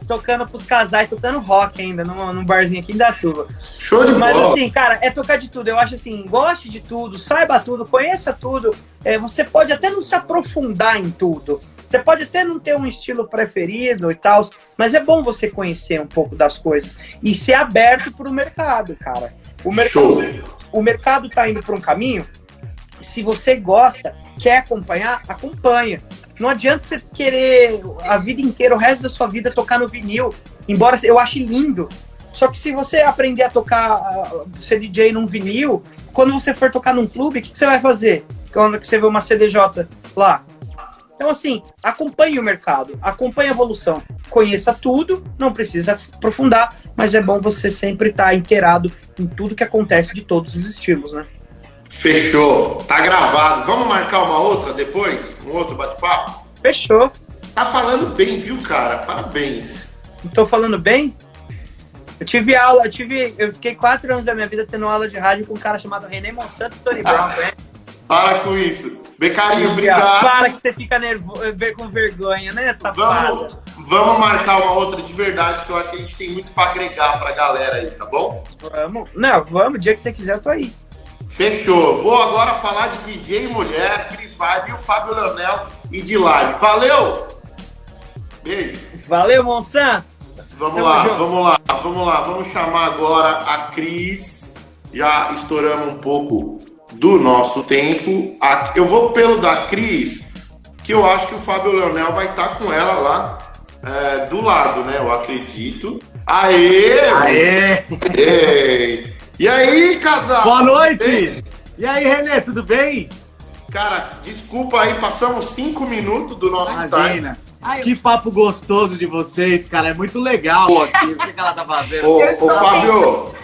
tocando pros casais, tocando rock ainda, num, num barzinho aqui em Datuba. Show de Mas bola. assim, cara, é tocar de tudo. Eu acho assim, goste de tudo, saiba tudo, conheça tudo. É, você pode até não se aprofundar em tudo. Você pode até não ter um estilo preferido e tal, mas é bom você conhecer um pouco das coisas e ser aberto para o mercado, cara. O mercado, o mercado tá indo para um caminho. Se você gosta, quer acompanhar, acompanha. Não adianta você querer a vida inteira, o resto da sua vida, tocar no vinil. Embora eu ache lindo. Só que se você aprender a tocar, ser DJ num vinil, quando você for tocar num clube, o que, que você vai fazer? Quando você vê uma CDJ lá. Então, assim, acompanhe o mercado, acompanhe a evolução. Conheça tudo, não precisa aprofundar, mas é bom você sempre estar tá inteirado em tudo que acontece de todos os estilos, né? Fechou. Tá gravado. Vamos marcar uma outra depois? Um outro bate-papo? Fechou. Tá falando bem, viu, cara? Parabéns. Tô falando bem? Eu tive aula, eu tive. Eu fiquei quatro anos da minha vida tendo aula de rádio com um cara chamado René Monsanto e Tony Brown, né? Para com isso. Becarinho, obrigado. Para que você fica nervoso, com vergonha, né, safado? Vamos, vamos marcar uma outra de verdade, que eu acho que a gente tem muito para agregar pra galera aí, tá bom? Vamos. Não, vamos. O dia que você quiser, eu tô aí. Fechou. Vou agora falar de DJ mulher, Cris Vibe e o Fábio Leonel e de live. Valeu! Beijo. Valeu, Monsanto. Vamos Tamo lá, junto. vamos lá, vamos lá. Vamos chamar agora a Cris. Já estouramos um pouco do nosso tempo. Eu vou pelo da Cris, que eu acho que o Fábio Leonel vai estar com ela lá é, do lado, né? Eu acredito. Aê! Aê! Ei. E aí, casal? Boa noite! E aí, Renê, tudo bem? Cara, desculpa aí, passamos cinco minutos do nosso Imagina. time. Que papo gostoso de vocês, cara. É muito legal aqui. O que, ela tá fazendo? Ô, ô Fábio.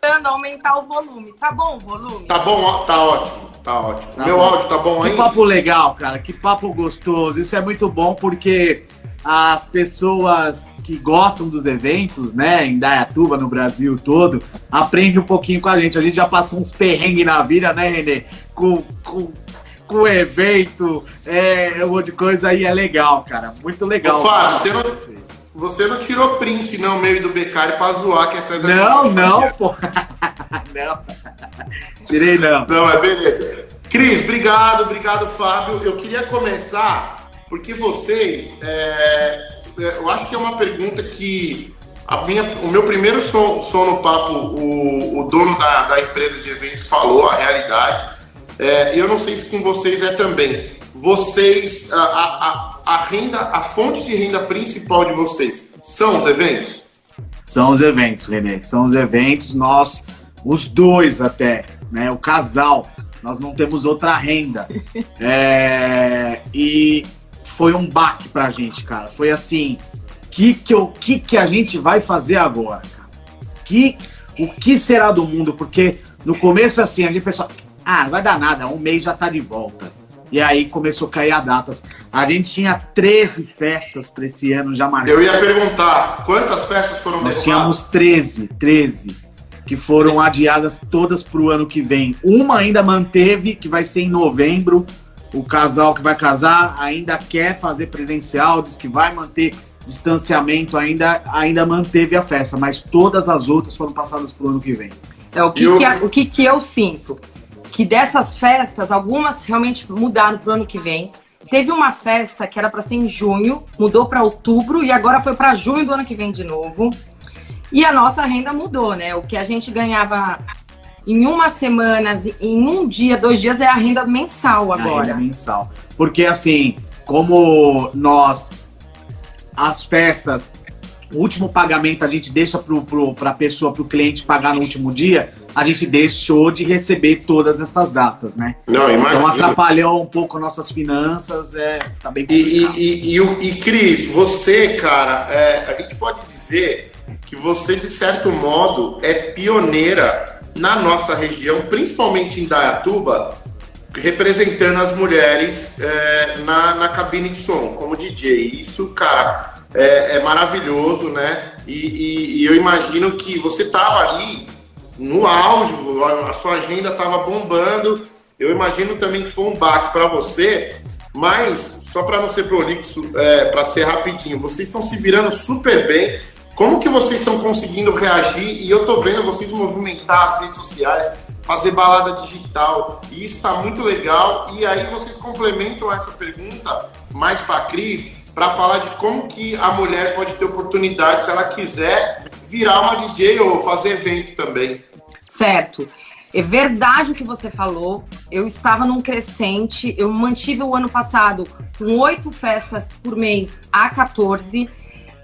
Tentando aumentar o volume. Tá bom o volume? Tá bom, tá ótimo. Tá ótimo. Tá Meu bom. áudio tá bom aí? Que papo legal, cara. Que papo gostoso. Isso é muito bom porque as pessoas que gostam dos eventos, né, em Dayatuba, no Brasil todo, aprendem um pouquinho com a gente. A gente já passou uns perrengues na vida, né, Renê? Com, com, com o evento, é, um monte de coisa aí é legal, cara. Muito legal. Ô, Fábio, você não, você não tirou print, não, meio do Becari pra zoar que é César Não, não, pô. não. Tirei não. Não, é beleza. Cris, obrigado, obrigado, Fábio. Eu queria começar porque vocês, é, é, eu acho que é uma pergunta que a minha, o meu primeiro som, som no papo, o, o dono da, da, empresa de eventos falou a realidade. É, eu não sei se com vocês é também. Vocês, a, a, a renda, a fonte de renda principal de vocês são os eventos? São os eventos, Renê. São os eventos. Nós, os dois até, né? O casal, nós não temos outra renda. É, e foi um baque pra gente, cara. Foi assim, que que, eu, que que a gente vai fazer agora, cara? Que, o que será do mundo? Porque no começo, assim, a gente pensou, ah, não vai dar nada, um mês já tá de volta. E aí começou a cair as datas. A gente tinha 13 festas para esse ano já marcadas. Eu ia perguntar, quantas festas foram Nós tínhamos 13, 13, que foram adiadas todas para o ano que vem. Uma ainda manteve, que vai ser em novembro, o casal que vai casar ainda quer fazer presencial, diz que vai manter distanciamento, ainda, ainda manteve a festa, mas todas as outras foram passadas para o ano que vem. É, o que, eu... que, o que, que eu sinto? Que dessas festas, algumas realmente mudaram para o ano que vem. Teve uma festa que era para ser em junho, mudou para outubro e agora foi para junho do ano que vem de novo. E a nossa renda mudou, né? O que a gente ganhava em uma semana, em um dia, dois dias, é a renda mensal agora. A renda mensal. Porque assim, como nós, as festas, o último pagamento a gente deixa para a pessoa, para o cliente pagar no último dia, a gente deixou de receber todas essas datas, né? Não, imagina. Então atrapalhou um pouco nossas finanças, é, tá bem complicado. E, e, e, e Cris, você, cara, é, a gente pode dizer que você, de certo modo, é pioneira na nossa região, principalmente em Dayatuba, representando as mulheres é, na, na cabine de som, como DJ. Isso, cara, é, é maravilhoso, né? E, e, e, eu imagino que você tava ali no auge, a sua agenda tava bombando. Eu imagino também que foi um baque para você, mas só para não ser prolixo, é, para ser rapidinho, vocês estão se virando super bem. Como que vocês estão conseguindo reagir? E eu tô vendo vocês movimentar as redes sociais, fazer balada digital, e isso está muito legal. E aí vocês complementam essa pergunta mais para a Cris, para falar de como que a mulher pode ter oportunidade, se ela quiser, virar uma DJ ou fazer evento também. Certo. É verdade o que você falou. Eu estava num crescente. Eu mantive o ano passado com oito festas por mês a 14.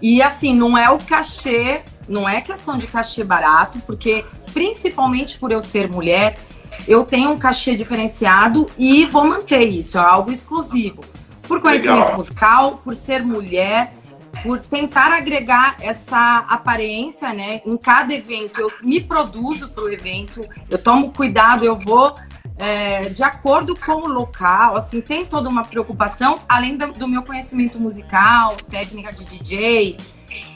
E assim, não é o cachê, não é questão de cachê barato, porque principalmente por eu ser mulher, eu tenho um cachê diferenciado e vou manter isso, é algo exclusivo. Por conhecimento Legal. musical, por ser mulher, por tentar agregar essa aparência, né? Em cada evento, eu me produzo para o evento, eu tomo cuidado, eu vou é, de acordo com o local, assim, tem toda uma preocupação, além do, do meu conhecimento musical, técnica de DJ.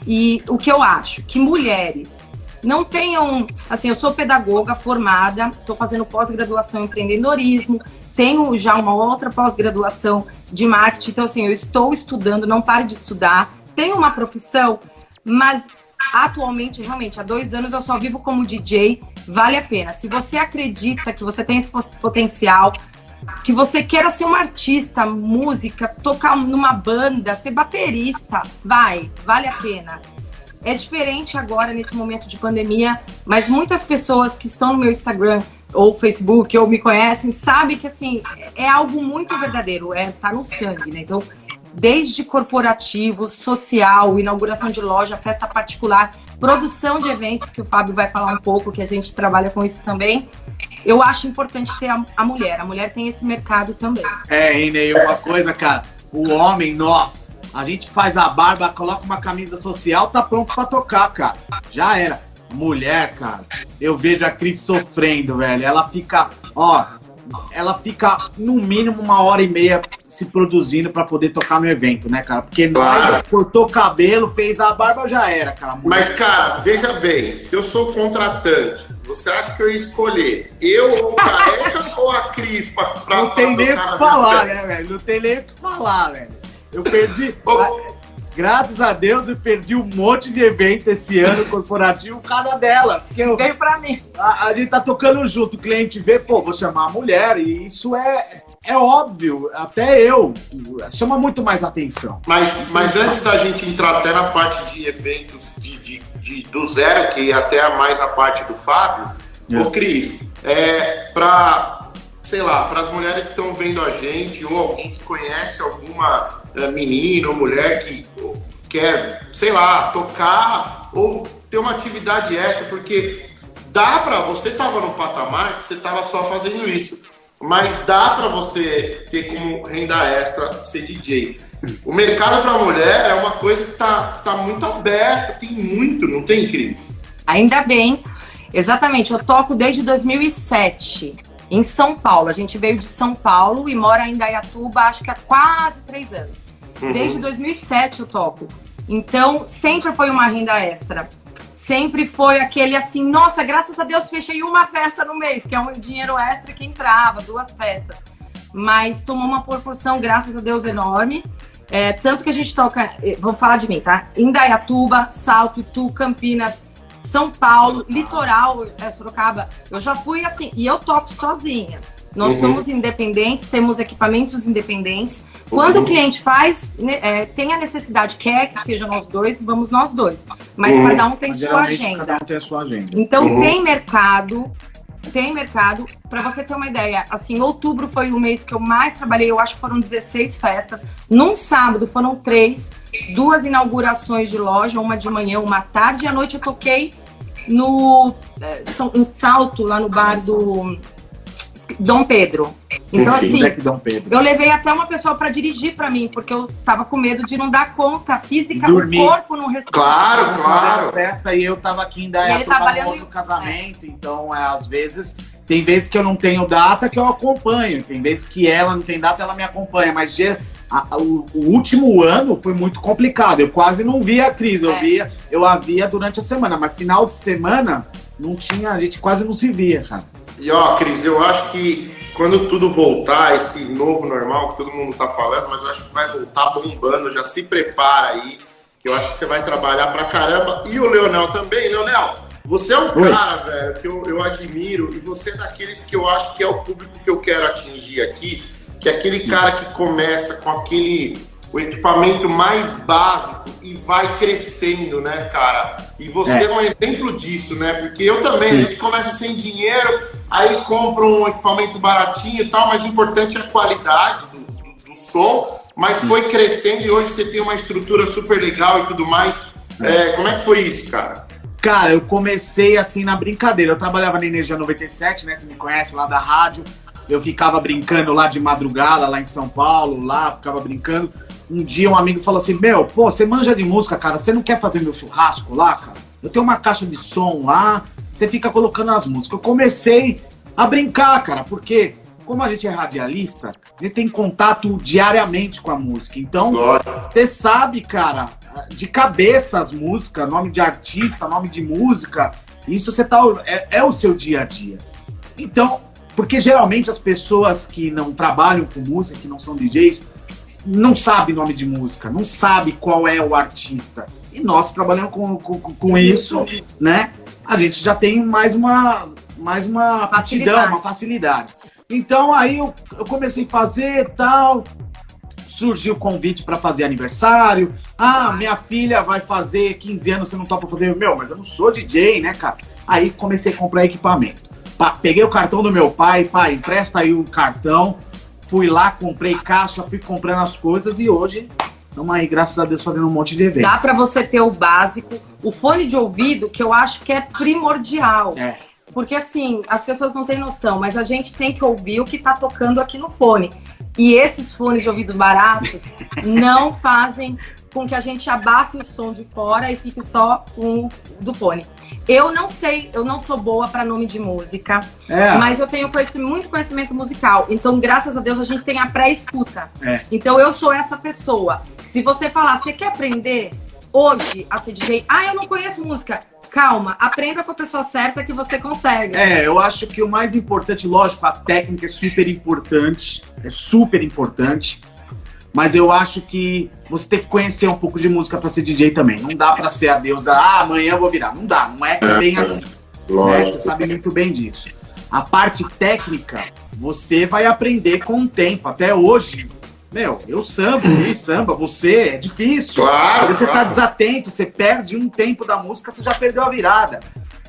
E o que eu acho? Que mulheres não tenham. Assim, eu sou pedagoga formada, estou fazendo pós-graduação em empreendedorismo, tenho já uma outra pós-graduação de marketing, então, assim, eu estou estudando, não pare de estudar, tenho uma profissão, mas atualmente, realmente, há dois anos eu só vivo como DJ vale a pena. Se você acredita que você tem esse potencial, que você queira ser um artista, música, tocar numa banda, ser baterista, vai, vale a pena. É diferente agora nesse momento de pandemia, mas muitas pessoas que estão no meu Instagram ou Facebook ou me conhecem sabem que assim é algo muito verdadeiro, é tá no sangue, né? Então desde corporativo, social, inauguração de loja, festa particular, produção de eventos, que o Fábio vai falar um pouco, que a gente trabalha com isso também. Eu acho importante ter a, a mulher. A mulher tem esse mercado também. É, Inei, uma coisa, cara. O homem, nós, a gente faz a barba, coloca uma camisa social, tá pronto para tocar, cara. Já era. Mulher, cara, eu vejo a Cris sofrendo, velho. Ela fica, ó, ela fica no mínimo uma hora e meia se produzindo para poder tocar no evento, né, cara? Porque claro. nós cortou cabelo, fez a barba, já era, cara. Mas, cara, veja bem, se eu sou contratante, você acha que eu ia escolher eu ou o Careca ou a Cris pra, pra Não tem nem o que falar, né, velho? Não tem nem o que falar, velho. Eu perdi. Graças a Deus eu perdi um monte de evento esse ano corporativo, cada dela. Porque eu, Veio pra mim. A, a, gente tá tocando junto, o cliente vê, pô, vou chamar a mulher, e isso é, é óbvio, até eu. Chama muito mais atenção. Mas, mas antes da gente entrar até na parte de eventos de, de, de do zero, que é até mais a parte do Fábio, é. ô Cris, é, pra, sei lá, para as mulheres que estão vendo a gente, ou alguém que conhece alguma é, menino ou mulher que quer, sei lá, tocar ou ter uma atividade essa, porque dá para você tava no patamar que você tava só fazendo isso, mas dá para você ter como renda extra ser DJ. O mercado para mulher é uma coisa que tá, tá muito aberta, tem muito, não tem, Cris? Ainda bem. Exatamente, eu toco desde 2007 em São Paulo. A gente veio de São Paulo e mora em Dayatuba, acho que há quase três anos. Uhum. Desde 2007 eu toco. Então, sempre foi uma renda extra. Sempre foi aquele assim, nossa, graças a Deus fechei uma festa no mês, que é um dinheiro extra que entrava, duas festas. Mas tomou uma proporção, graças a Deus, enorme. É, tanto que a gente toca, eh, vou falar de mim, tá? Indaiatuba, Salto, Itu, Campinas, São Paulo, Litoral, é, Sorocaba. Eu já fui assim, e eu toco sozinha. Nós uhum. somos independentes, temos equipamentos independentes. Quando uhum. o cliente faz, né, é, tem a necessidade, quer que sejam nós dois, vamos nós dois. Mas uhum. cada um tem Mas, sua agenda. Cada um tem a sua agenda. Então uhum. tem mercado, tem mercado. Para você ter uma ideia, assim, outubro foi o mês que eu mais trabalhei, eu acho que foram 16 festas. Num sábado foram três, duas inaugurações de loja, uma de manhã, uma tarde, e à noite eu toquei no é, em Salto, lá no bar do Dom Pedro. Então, Enfim, assim, Dom Pedro. eu levei até uma pessoa para dirigir para mim, porque eu estava com medo de não dar conta física, Dormir. o corpo não respondeu. Claro, claro. festa e eu tava aqui em Dayatuba no outro casamento, é. então, é, às vezes, tem vezes que eu não tenho data que eu acompanho, tem vezes que ela não tem data, ela me acompanha, mas a, o, o, último ano foi muito complicado, eu quase não via a crise, eu é. via, eu a via durante a semana, mas final de semana não tinha, a gente quase não se via, cara. E ó, Cris, eu acho que quando tudo voltar, esse novo normal que todo mundo tá falando, mas eu acho que vai voltar bombando, já se prepara aí, que eu acho que você vai trabalhar pra caramba. E o Leonel também, Leonel, você é um Oi. cara, velho, que eu, eu admiro, e você é daqueles que eu acho que é o público que eu quero atingir aqui, que é aquele cara que começa com aquele o equipamento mais básico e vai crescendo, né, cara? E você é, é um exemplo disso, né? Porque eu também, Sim. a gente começa sem dinheiro, aí compra um equipamento baratinho e tal, mas o importante é a qualidade do, do, do som. Mas Sim. foi crescendo e hoje você tem uma estrutura super legal e tudo mais. É, como é que foi isso, cara? Cara, eu comecei assim na brincadeira. Eu trabalhava na Energia 97, né? Você me conhece lá da rádio. Eu ficava brincando lá de madrugada, lá em São Paulo, lá, ficava brincando um dia um amigo falou assim: Meu, pô, você manja de música, cara, você não quer fazer meu churrasco lá, cara? Eu tenho uma caixa de som lá, você fica colocando as músicas. Eu comecei a brincar, cara, porque como a gente é radialista, a gente tem contato diariamente com a música. Então, você sabe, cara, de cabeça as músicas, nome de artista, nome de música, isso você tá é, é o seu dia a dia. Então, porque geralmente as pessoas que não trabalham com música, que não são DJs, não sabe nome de música, não sabe qual é o artista. E nós trabalhamos com, com, com isso, né? a gente já tem mais uma, mais uma Facilidade. aptidão, uma facilidade. Então aí eu, eu comecei a fazer tal. Surgiu o convite para fazer aniversário. Ah, minha filha vai fazer 15 anos, você não topa fazer? Meu, mas eu não sou DJ, né, cara? Aí comecei a comprar equipamento. Pá, peguei o cartão do meu pai, pai, empresta aí o cartão. Fui lá, comprei caixa, fui comprando as coisas e hoje estamos aí, graças a Deus, fazendo um monte de evento. Dá para você ter o básico, o fone de ouvido, que eu acho que é primordial. É. Porque assim, as pessoas não têm noção, mas a gente tem que ouvir o que tá tocando aqui no fone. E esses fones de ouvido baratos não fazem com que a gente abafe o som de fora e fique só com o do fone. Eu não sei, eu não sou boa para nome de música, É. mas eu tenho conhecimento, muito conhecimento musical. Então, graças a Deus, a gente tem a pré-escuta. É. Então, eu sou essa pessoa. Se você falar, você quer aprender hoje a ser DJ? Ah, eu não conheço música. Calma, aprenda com a pessoa certa que você consegue. É, eu acho que o mais importante, lógico, a técnica é super importante, é super importante, mas eu acho que você tem que conhecer um pouco de música para ser DJ também. Não dá para ser a Deus da ah, amanhã eu vou virar. Não dá, não é bem assim. Né? Você sabe muito bem disso. A parte técnica, você vai aprender com o tempo. Até hoje, meu, eu samba, ele samba, você, é difícil. Claro, você tá claro. desatento, você perde um tempo da música, você já perdeu a virada.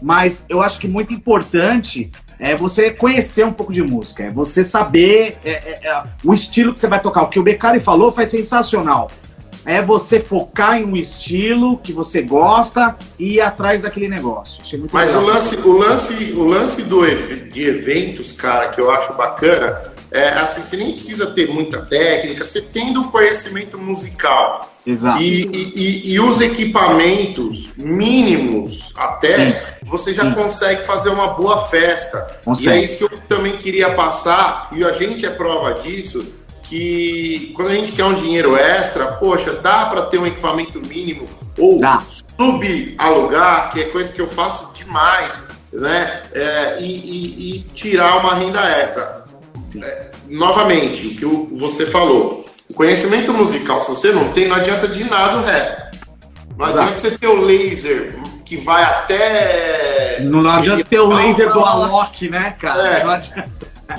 Mas eu acho que muito importante é você conhecer um pouco de música, é você saber é, é, é, o estilo que você vai tocar. O que o Beccari falou foi sensacional. É você focar em um estilo que você gosta e ir atrás daquele negócio. Mas o lance, o lance, o lance do, de eventos, cara, que eu acho bacana, é assim, você nem precisa ter muita técnica, você tendo conhecimento musical Exato. e, e- e- os equipamentos mínimos até, você já Sim. consegue fazer uma boa festa. Consegue. E é isso que eu também queria passar, e a gente é prova disso, que quando a gente quer um dinheiro extra, poxa, dá para ter um equipamento mínimo ou Dá. subalugar, que é coisa que eu faço demais, né? É, e, e- tirar uma renda extra. É, novamente, o que você falou, conhecimento musical, se você não tem, não adianta de nada o resto. Não Exato. adianta você ter o laser que vai até. Não adianta ter o laser do Não, Alok, né, cara? É. Não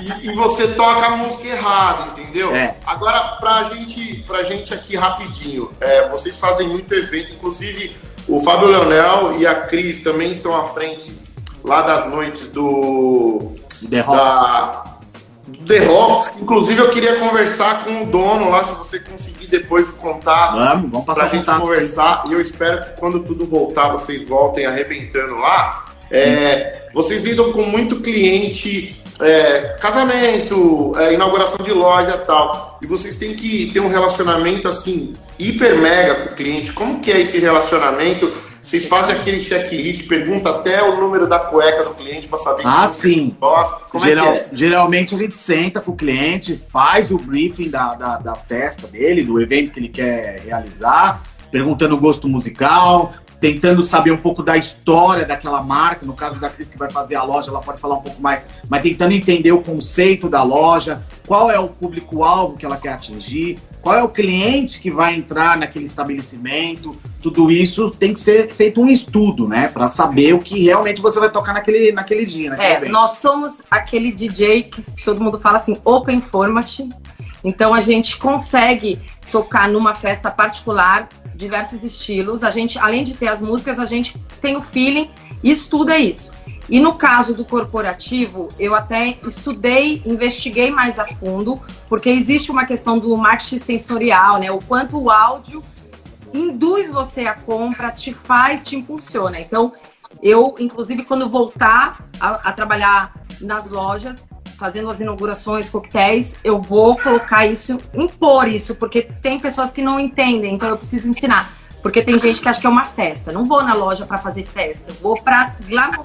e, e você toca a música errada, entendeu? É. Agora, pra gente, pra gente aqui rapidinho, é, vocês fazem muito evento, inclusive o Fábio Leonel e a Cris também estão à frente lá das noites do. The Rock. da, do The Rocks. Inclusive, eu queria conversar com o dono lá, se você conseguir depois o contato Vamos, vamos pra passar gente contato. conversar. E eu espero que quando tudo voltar, vocês voltem arrebentando lá. É, vocês lidam com muito cliente, é, casamento, é, inauguração de loja tal. E vocês têm que ter um relacionamento assim, hiper mega com o cliente. Como que é esse relacionamento? Vocês fazem aquele checklist, pergunta até o número da cueca do cliente para saber Ah, que sim. gosta. Como Geral- é que é? Geralmente a gente senta com o cliente, faz o briefing da, da, da festa dele, do evento que ele quer realizar, perguntando o gosto musical, tentando saber um pouco da história daquela marca. No caso da Cris que vai fazer a loja, ela pode falar um pouco mais, mas tentando entender o conceito da loja, qual é o público-alvo que ela quer atingir, qual é o cliente que vai entrar naquele estabelecimento. Tudo isso tem que ser feito um estudo, né? Para saber o que realmente você vai tocar naquele, naquele dia, naquele É, evento. nós somos aquele DJ que todo mundo fala assim, open format. Então a gente consegue tocar numa festa particular diversos estilos. A gente, além de ter as músicas, a gente tem o feeling e estuda isso. E no caso do corporativo, eu até estudei, investiguei mais a fundo, porque existe uma questão do marketing sensorial, né? O quanto o áudio induz você a compra, te faz, te impulsiona. Então, eu, inclusive, quando voltar a, a trabalhar nas lojas, fazendo as inaugurações, coquetéis, eu vou colocar isso, impor isso, porque tem pessoas que não entendem, então eu preciso ensinar. Porque tem gente que acha que é uma festa. Não vou na loja para fazer festa, vou para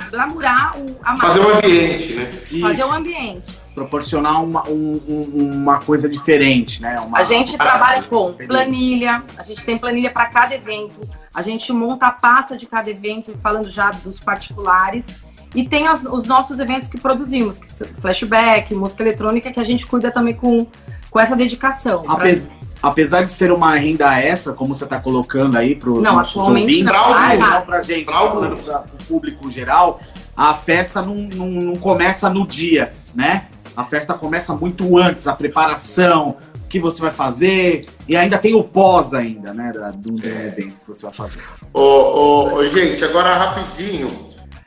glamurar o, a marca, Fazer um ambiente, né? fazer Isso. um ambiente. proporcionar uma, um- um- uma coisa diferente, né? Uma- A gente Ah, trabalha com planilha, a gente tem planilha para cada evento, a gente monta a pasta de cada evento, falando já dos particulares, e tem as- os nossos eventos que produzimos, que flashback, música eletrônica, que a gente cuida também com, com essa dedicação. Pra- Apes- apesar de ser uma renda extra, como você está colocando aí para os Não, nossos atualmente ouvintes, não. ah, não gente, tá falando pra- pro público geral, a festa não, não, não começa no dia, né? A festa começa muito antes, a preparação, o que você vai fazer, e ainda tem o pós ainda, né, do, do evento que você vai fazer. Ô, ô, ô, gente, agora rapidinho.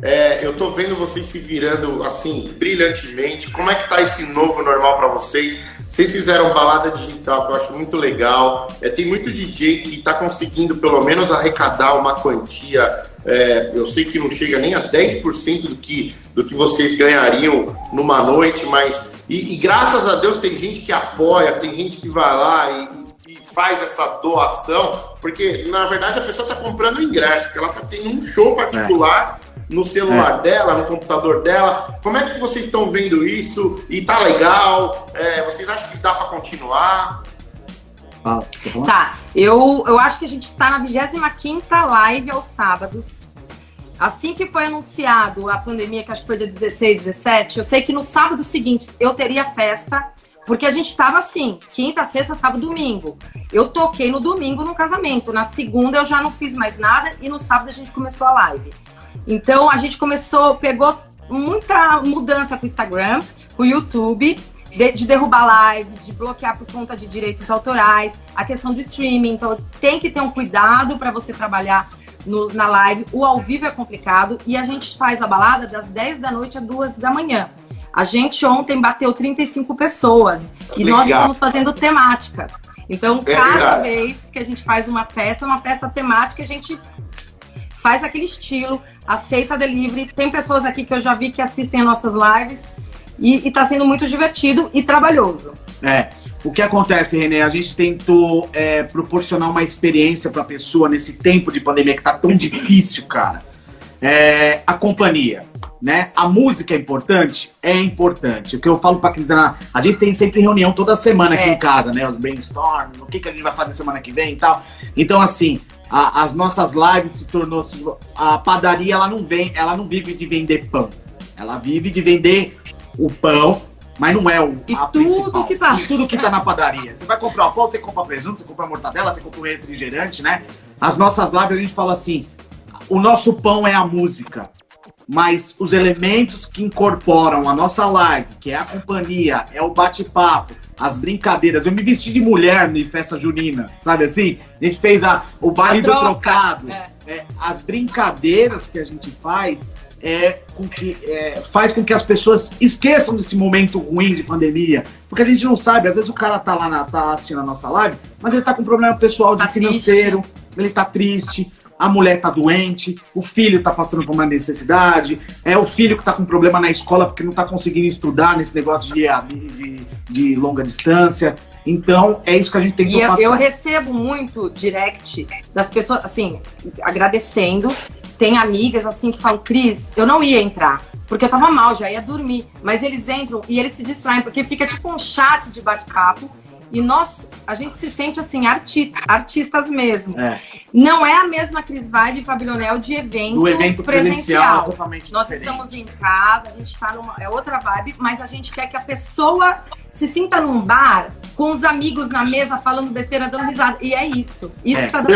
É, eu tô vendo vocês se virando assim brilhantemente. Como é que tá esse novo normal pra vocês? Vocês fizeram balada digital, que eu acho muito legal. É, tem muito DJ que tá conseguindo pelo menos arrecadar uma quantia. é, eu sei que não chega nem a 10% do que, do que vocês ganhariam numa noite, mas. E, e graças a Deus tem gente que apoia, tem gente que vai lá e, e faz essa doação, porque na verdade a pessoa está comprando ingresso, porque ela está tendo um show particular no celular dela, no computador dela. Como é que vocês estão vendo isso? E tá legal? É, vocês acham que dá para continuar? Fala, tá bom? Tá, eu, eu acho que a gente está na 25 live aos sábados. Assim que foi anunciado a pandemia, que acho que foi dia 16, 17, eu sei que no sábado seguinte eu teria festa, porque a gente estava assim, quinta, sexta, sábado, domingo. Eu toquei no domingo no casamento, na segunda eu já não fiz mais nada e no sábado a gente começou a live. Então a gente começou, pegou muita mudança com o Instagram, com o YouTube, de, de derrubar live, de bloquear por conta de direitos autorais, a questão do streaming. Então tem que ter um cuidado para você trabalhar no- na live. O ao vivo é complicado e a gente faz a balada das 10 da noite às 2 da manhã. A gente ontem bateu 35 pessoas e nós Legal. estamos fazendo temáticas. Então, É cada verdade. vez que a gente faz uma festa, uma festa temática, a gente faz aquele estilo, aceita delivery. Tem pessoas aqui que eu já vi que assistem as nossas lives e, e tá sendo muito divertido e trabalhoso. É. O que acontece, Renê? A gente tentou é, proporcionar uma experiência para a pessoa nesse tempo de pandemia que tá tão difícil, cara. É, a companhia, né? A música é importante? É importante. O que eu falo quem dizer, a gente tem sempre reunião toda semana aqui É. em casa, né? Os brainstorm, o que, que a gente vai fazer semana que vem e tal. Então, assim, a- as nossas lives se tornou. A padaria, ela não vem, ela não vive de vender pão. Ela vive de vender o pão, mas não é o E a tudo principal. que tá. E tudo que tá na padaria. Você vai comprar o pão, você compra presunto, você compra mortadela, você compra um refrigerante, né? As nossas lives a gente fala assim: o nosso pão é a música. Mas os elementos que incorporam a nossa live, que é a companhia, é o bate-papo, as brincadeiras. Eu me vesti de mulher em festa junina, sabe assim? A gente fez a, o baile do troca, trocado. é. É, as brincadeiras que a gente faz é, com que, é, faz com que as pessoas esqueçam desse momento ruim de pandemia. Porque a gente não sabe, às vezes o cara tá lá na, tá assistindo a nossa live, mas ele tá com problema pessoal de Tá financeiro, ele tá triste, a mulher tá doente, o filho tá passando por uma necessidade, é o filho que tá com problema na escola porque não tá conseguindo estudar nesse negócio de, de, de- de longa distância. Então, é isso que a gente tentou E eu, passar. eu recebo muito direct das pessoas, assim, agradecendo. Tem amigas, assim, que falam, Cris, eu não ia entrar, porque eu tava mal, já ia dormir. Mas eles entram e eles se distraem, porque fica tipo um chat de bate-papo. E nós, a gente se sente, assim, arti artistas mesmo. É, Não é a mesma Cris Vibe e Fabilonel de evento, evento presencial, totalmente Nós diferente. estamos em casa, a gente tá numa. É outra vibe, mas a gente quer que a pessoa se sinta num bar com os amigos na mesa falando besteira, dando risada. E é isso. Isso É. que tá dando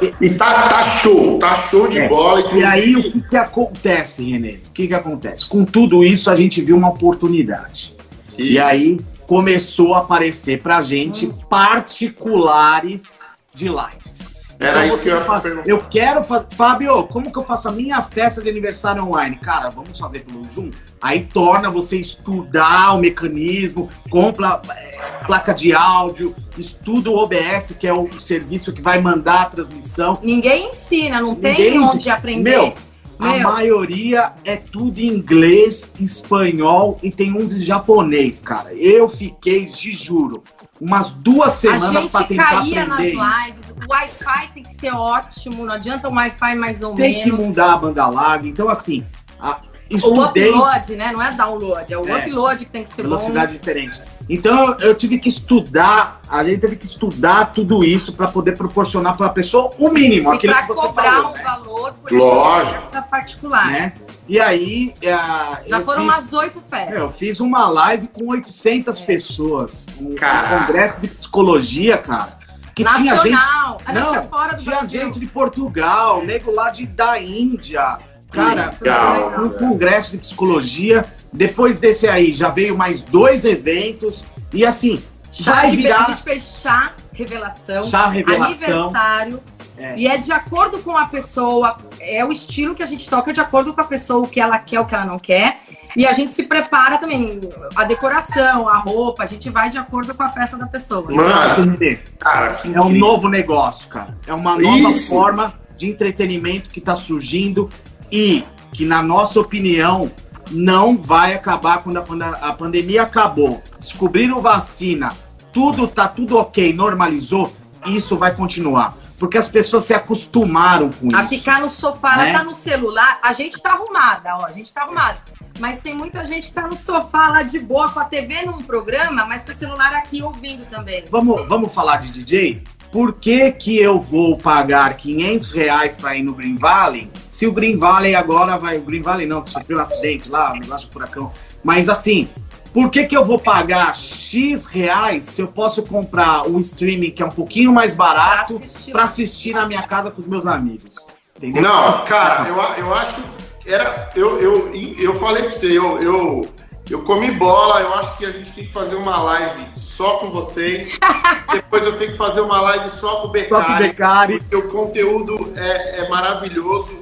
Meu, e tá, tá show, tá show de É. bola. E aí, inclusive- o que, que acontece, Renê? O que, que acontece? Com tudo isso, a gente viu uma oportunidade. E Isso. aí, começou a aparecer pra gente Hum. particulares de lives. Era Então, isso que eu ia perguntar. Eu quero fazer. Fábio, como que eu faço a minha festa de aniversário online? Cara, vamos fazer pelo Zoom? Aí torna você estudar o mecanismo, compra é, placa de áudio, estuda o OBS, que é o serviço que vai mandar a transmissão. Ninguém ensina, não tem Ninguém onde ensina. aprender. Meu, A Meu. maioria é tudo em inglês, espanhol e tem uns em japonês, cara. Eu fiquei, te juro, umas duas a semanas gente pra tentar caía nas aprender. isso. lives, o Wi-Fi tem que ser ótimo, não adianta um Wi-Fi mais ou Tem que menos. mudar a banda larga. Então, assim, a, O estudei upload, né? Não é download, é o É. upload que tem que ser velocidade diferente. Então, eu tive que estudar, a gente teve que estudar tudo isso para poder proporcionar para a pessoa o mínimo. E aquilo pra que você cobrar falou, um né? valor por Lógico. festa particular. né? E aí, Já eu foram fiz- umas oito festas. Eu fiz uma live com 800 É. pessoas. Um, um Caraca. congresso de psicologia, cara. Que tinha gente. Nacional. a gente Não, é fora do tinha Brasil. gente de Portugal, nego lá de, da Índia, Cara, Legal. um congresso de psicologia. Depois desse aí, já veio mais dois eventos. E assim, Chá vai virar A gente fez chá revelação, chá revelação. aniversário. É. E é de acordo com a pessoa, é o estilo que a gente toca de acordo com a pessoa, o que ela quer, o que ela não quer. E a gente se prepara também, a decoração, a roupa, a gente vai de acordo com a festa da pessoa. Mano, Assim, cara, É um novo negócio, cara. É uma nova Isso. forma de entretenimento que está surgindo e que, na nossa opinião, não vai acabar quando a, quando a- a pandemia acabou. Descobriram vacina, tudo tá tudo ok, normalizou, isso vai continuar. Porque as pessoas se acostumaram com A isso. ficar no sofá, ela Né? tá no celular, a gente tá arrumada, ó, a gente tá arrumada. Mas tem muita gente que tá no sofá lá de boa com a TV num programa, mas com o celular aqui ouvindo também. Vamos, vamos falar de DJ? Por que, que eu vou pagar 500 reais para ir no Green Valley se o Green Valley agora vai. O Green Valley não, que sofreu um acidente lá, um negócio de furacão. Mas assim, por que, que eu vou pagar X reais se eu posso comprar o streaming que é um pouquinho mais barato para assistir na minha casa com os meus amigos? Entendeu? Não, cara, eu, eu acho que era. Eu, eu, eu falei pra você, eu, eu, eu comi bola, eu acho que a gente tem que fazer uma live só com vocês. Depois eu tenho que fazer uma live só com o Só pro Becari, Becari. porque o conteúdo é, é maravilhoso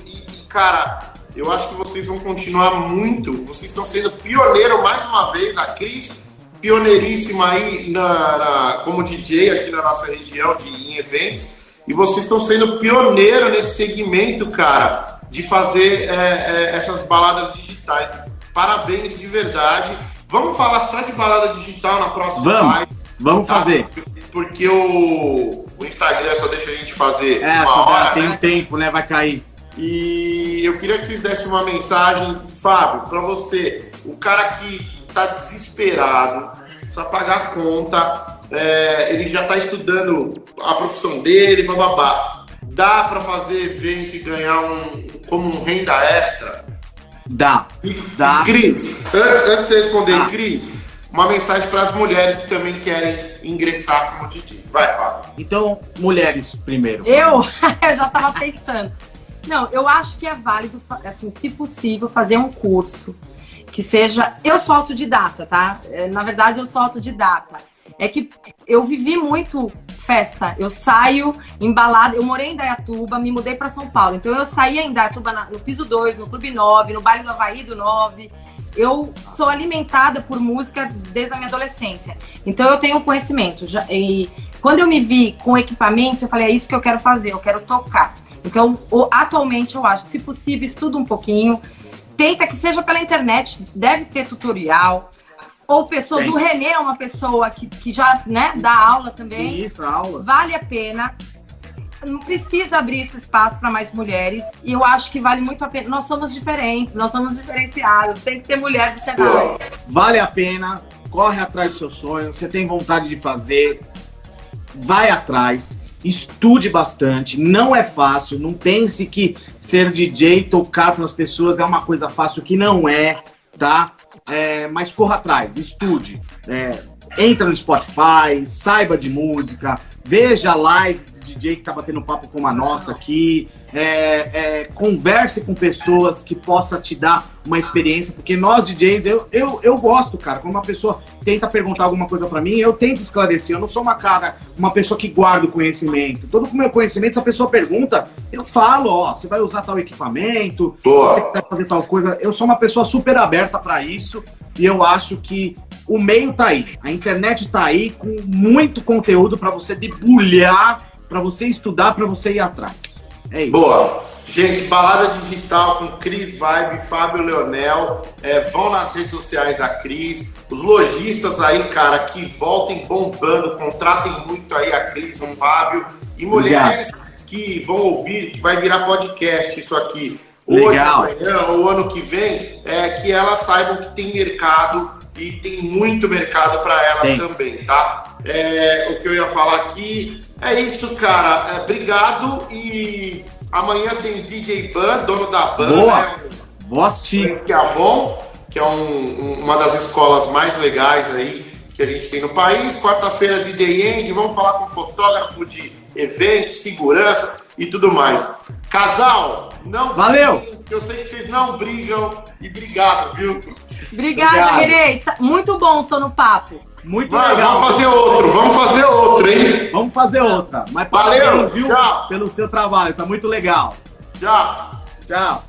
cara, eu acho que vocês vão continuar muito. Vocês estão sendo pioneiro mais uma vez, a Cris, pioneiríssima aí na, na- como DJ aqui na nossa região de, em eventos. E vocês estão sendo pioneiro nesse segmento, cara, de fazer é, é, essas baladas digitais. Parabéns de verdade. Vamos falar só de balada digital na próxima Vamos. live. Vamos tá? fazer. Porque o, o Instagram só deixa a gente fazer É, uma só hora, tem né? um tempo, né? Vai cair. E eu queria que vocês dessem uma mensagem, Fábio, para você, o cara que tá desesperado, precisa pagar a conta, é, ele já tá estudando a profissão dele, bababá. Dá para fazer evento e ganhar um como um renda extra? Dá. Dá. Cris, antes, antes de você responder, Ah. Cris, uma mensagem para as mulheres que também querem ingressar como DJ. Vai, Fábio. Então, mulheres primeiro. Eu, eu já tava pensando. Não, eu acho que é válido, assim, se possível, fazer um curso que seja. Eu sou autodidata, tá? É, Na verdade, eu sou autodidata. É que eu vivi muito festa. Eu saio embalada. Eu morei em Dayatuba, me mudei para São Paulo. Então eu saía em Dayatuba no piso 2, no Clube 9, no baile do Havaí do 9. Eu sou alimentada por música desde a minha adolescência. Então eu tenho conhecimento. E quando eu me vi com equipamentos, eu falei, é isso que eu quero fazer, eu quero tocar. Então, atualmente eu acho que, se possível, estuda um pouquinho. Tenta que seja pela internet, deve ter tutorial. Ou pessoas, Tem. o Renê é uma pessoa que, que já né, dá aula também. Ministra aulas. Vale a pena. Não precisa abrir esse espaço para mais mulheres. E eu acho que vale muito a pena. Nós somos diferentes, nós somos diferenciados. Tem que ter mulher do cenário. Vale a pena, corre atrás do seu sonho, você tem vontade de fazer, vai atrás, estude bastante, não é fácil, não pense que ser DJ, tocar para as pessoas é uma coisa fácil, que não é, tá? É, mas corra atrás, estude, é, entra no Spotify, saiba de música, veja live DJ que tá batendo papo como a nossa aqui, é, é, converse com pessoas que possa te dar uma experiência, porque nós DJs, eu, eu, eu gosto, cara, quando uma pessoa tenta perguntar alguma coisa pra mim, eu tento esclarecer, eu não sou uma cara, uma pessoa que guarda o conhecimento, todo o meu conhecimento, se a pessoa pergunta, eu falo, ó, você vai usar tal equipamento, Boa. você quer fazer tal coisa, eu sou uma pessoa super aberta pra isso, e eu acho que o meio tá aí, a internet tá aí com muito conteúdo pra você debulhar, pra você estudar, pra você ir atrás. É isso. Boa. Gente, balada digital com Cris Vibe, Fábio Leonel. É, vão nas redes sociais da Cris. Os lojistas aí, cara, que voltem bombando, contratem muito aí a Cris, o Fábio. E mulheres que vão ouvir, que vai virar podcast isso aqui. Hoje, Legal. amanhã ou ano que vem, é que elas saibam que tem mercado e tem muito mercado para elas Tem. também, tá? É, o que eu ia falar aqui é isso, cara. É, obrigado e amanhã tem DJ Ban, dono da Ban, Boa. né? Vou assistir. que é a que é um- um- uma das escolas mais legais aí que a gente tem no país. Quarta-feira, DJ End, vamos falar com fotógrafo de eventos, segurança e tudo mais. Casal, não Valeu. briguem, Eu sei que vocês não brigam. E obrigado, viu? Obrigada. Renê. Tá- Muito bom o sono papo. Muito Vai, legal. vamos fazer outro, vamos fazer outro, hein? Vamos fazer outra. Mas Valeu, parabéns, viu? tchau. Pelo seu trabalho. Tá muito legal. Tchau. Tchau.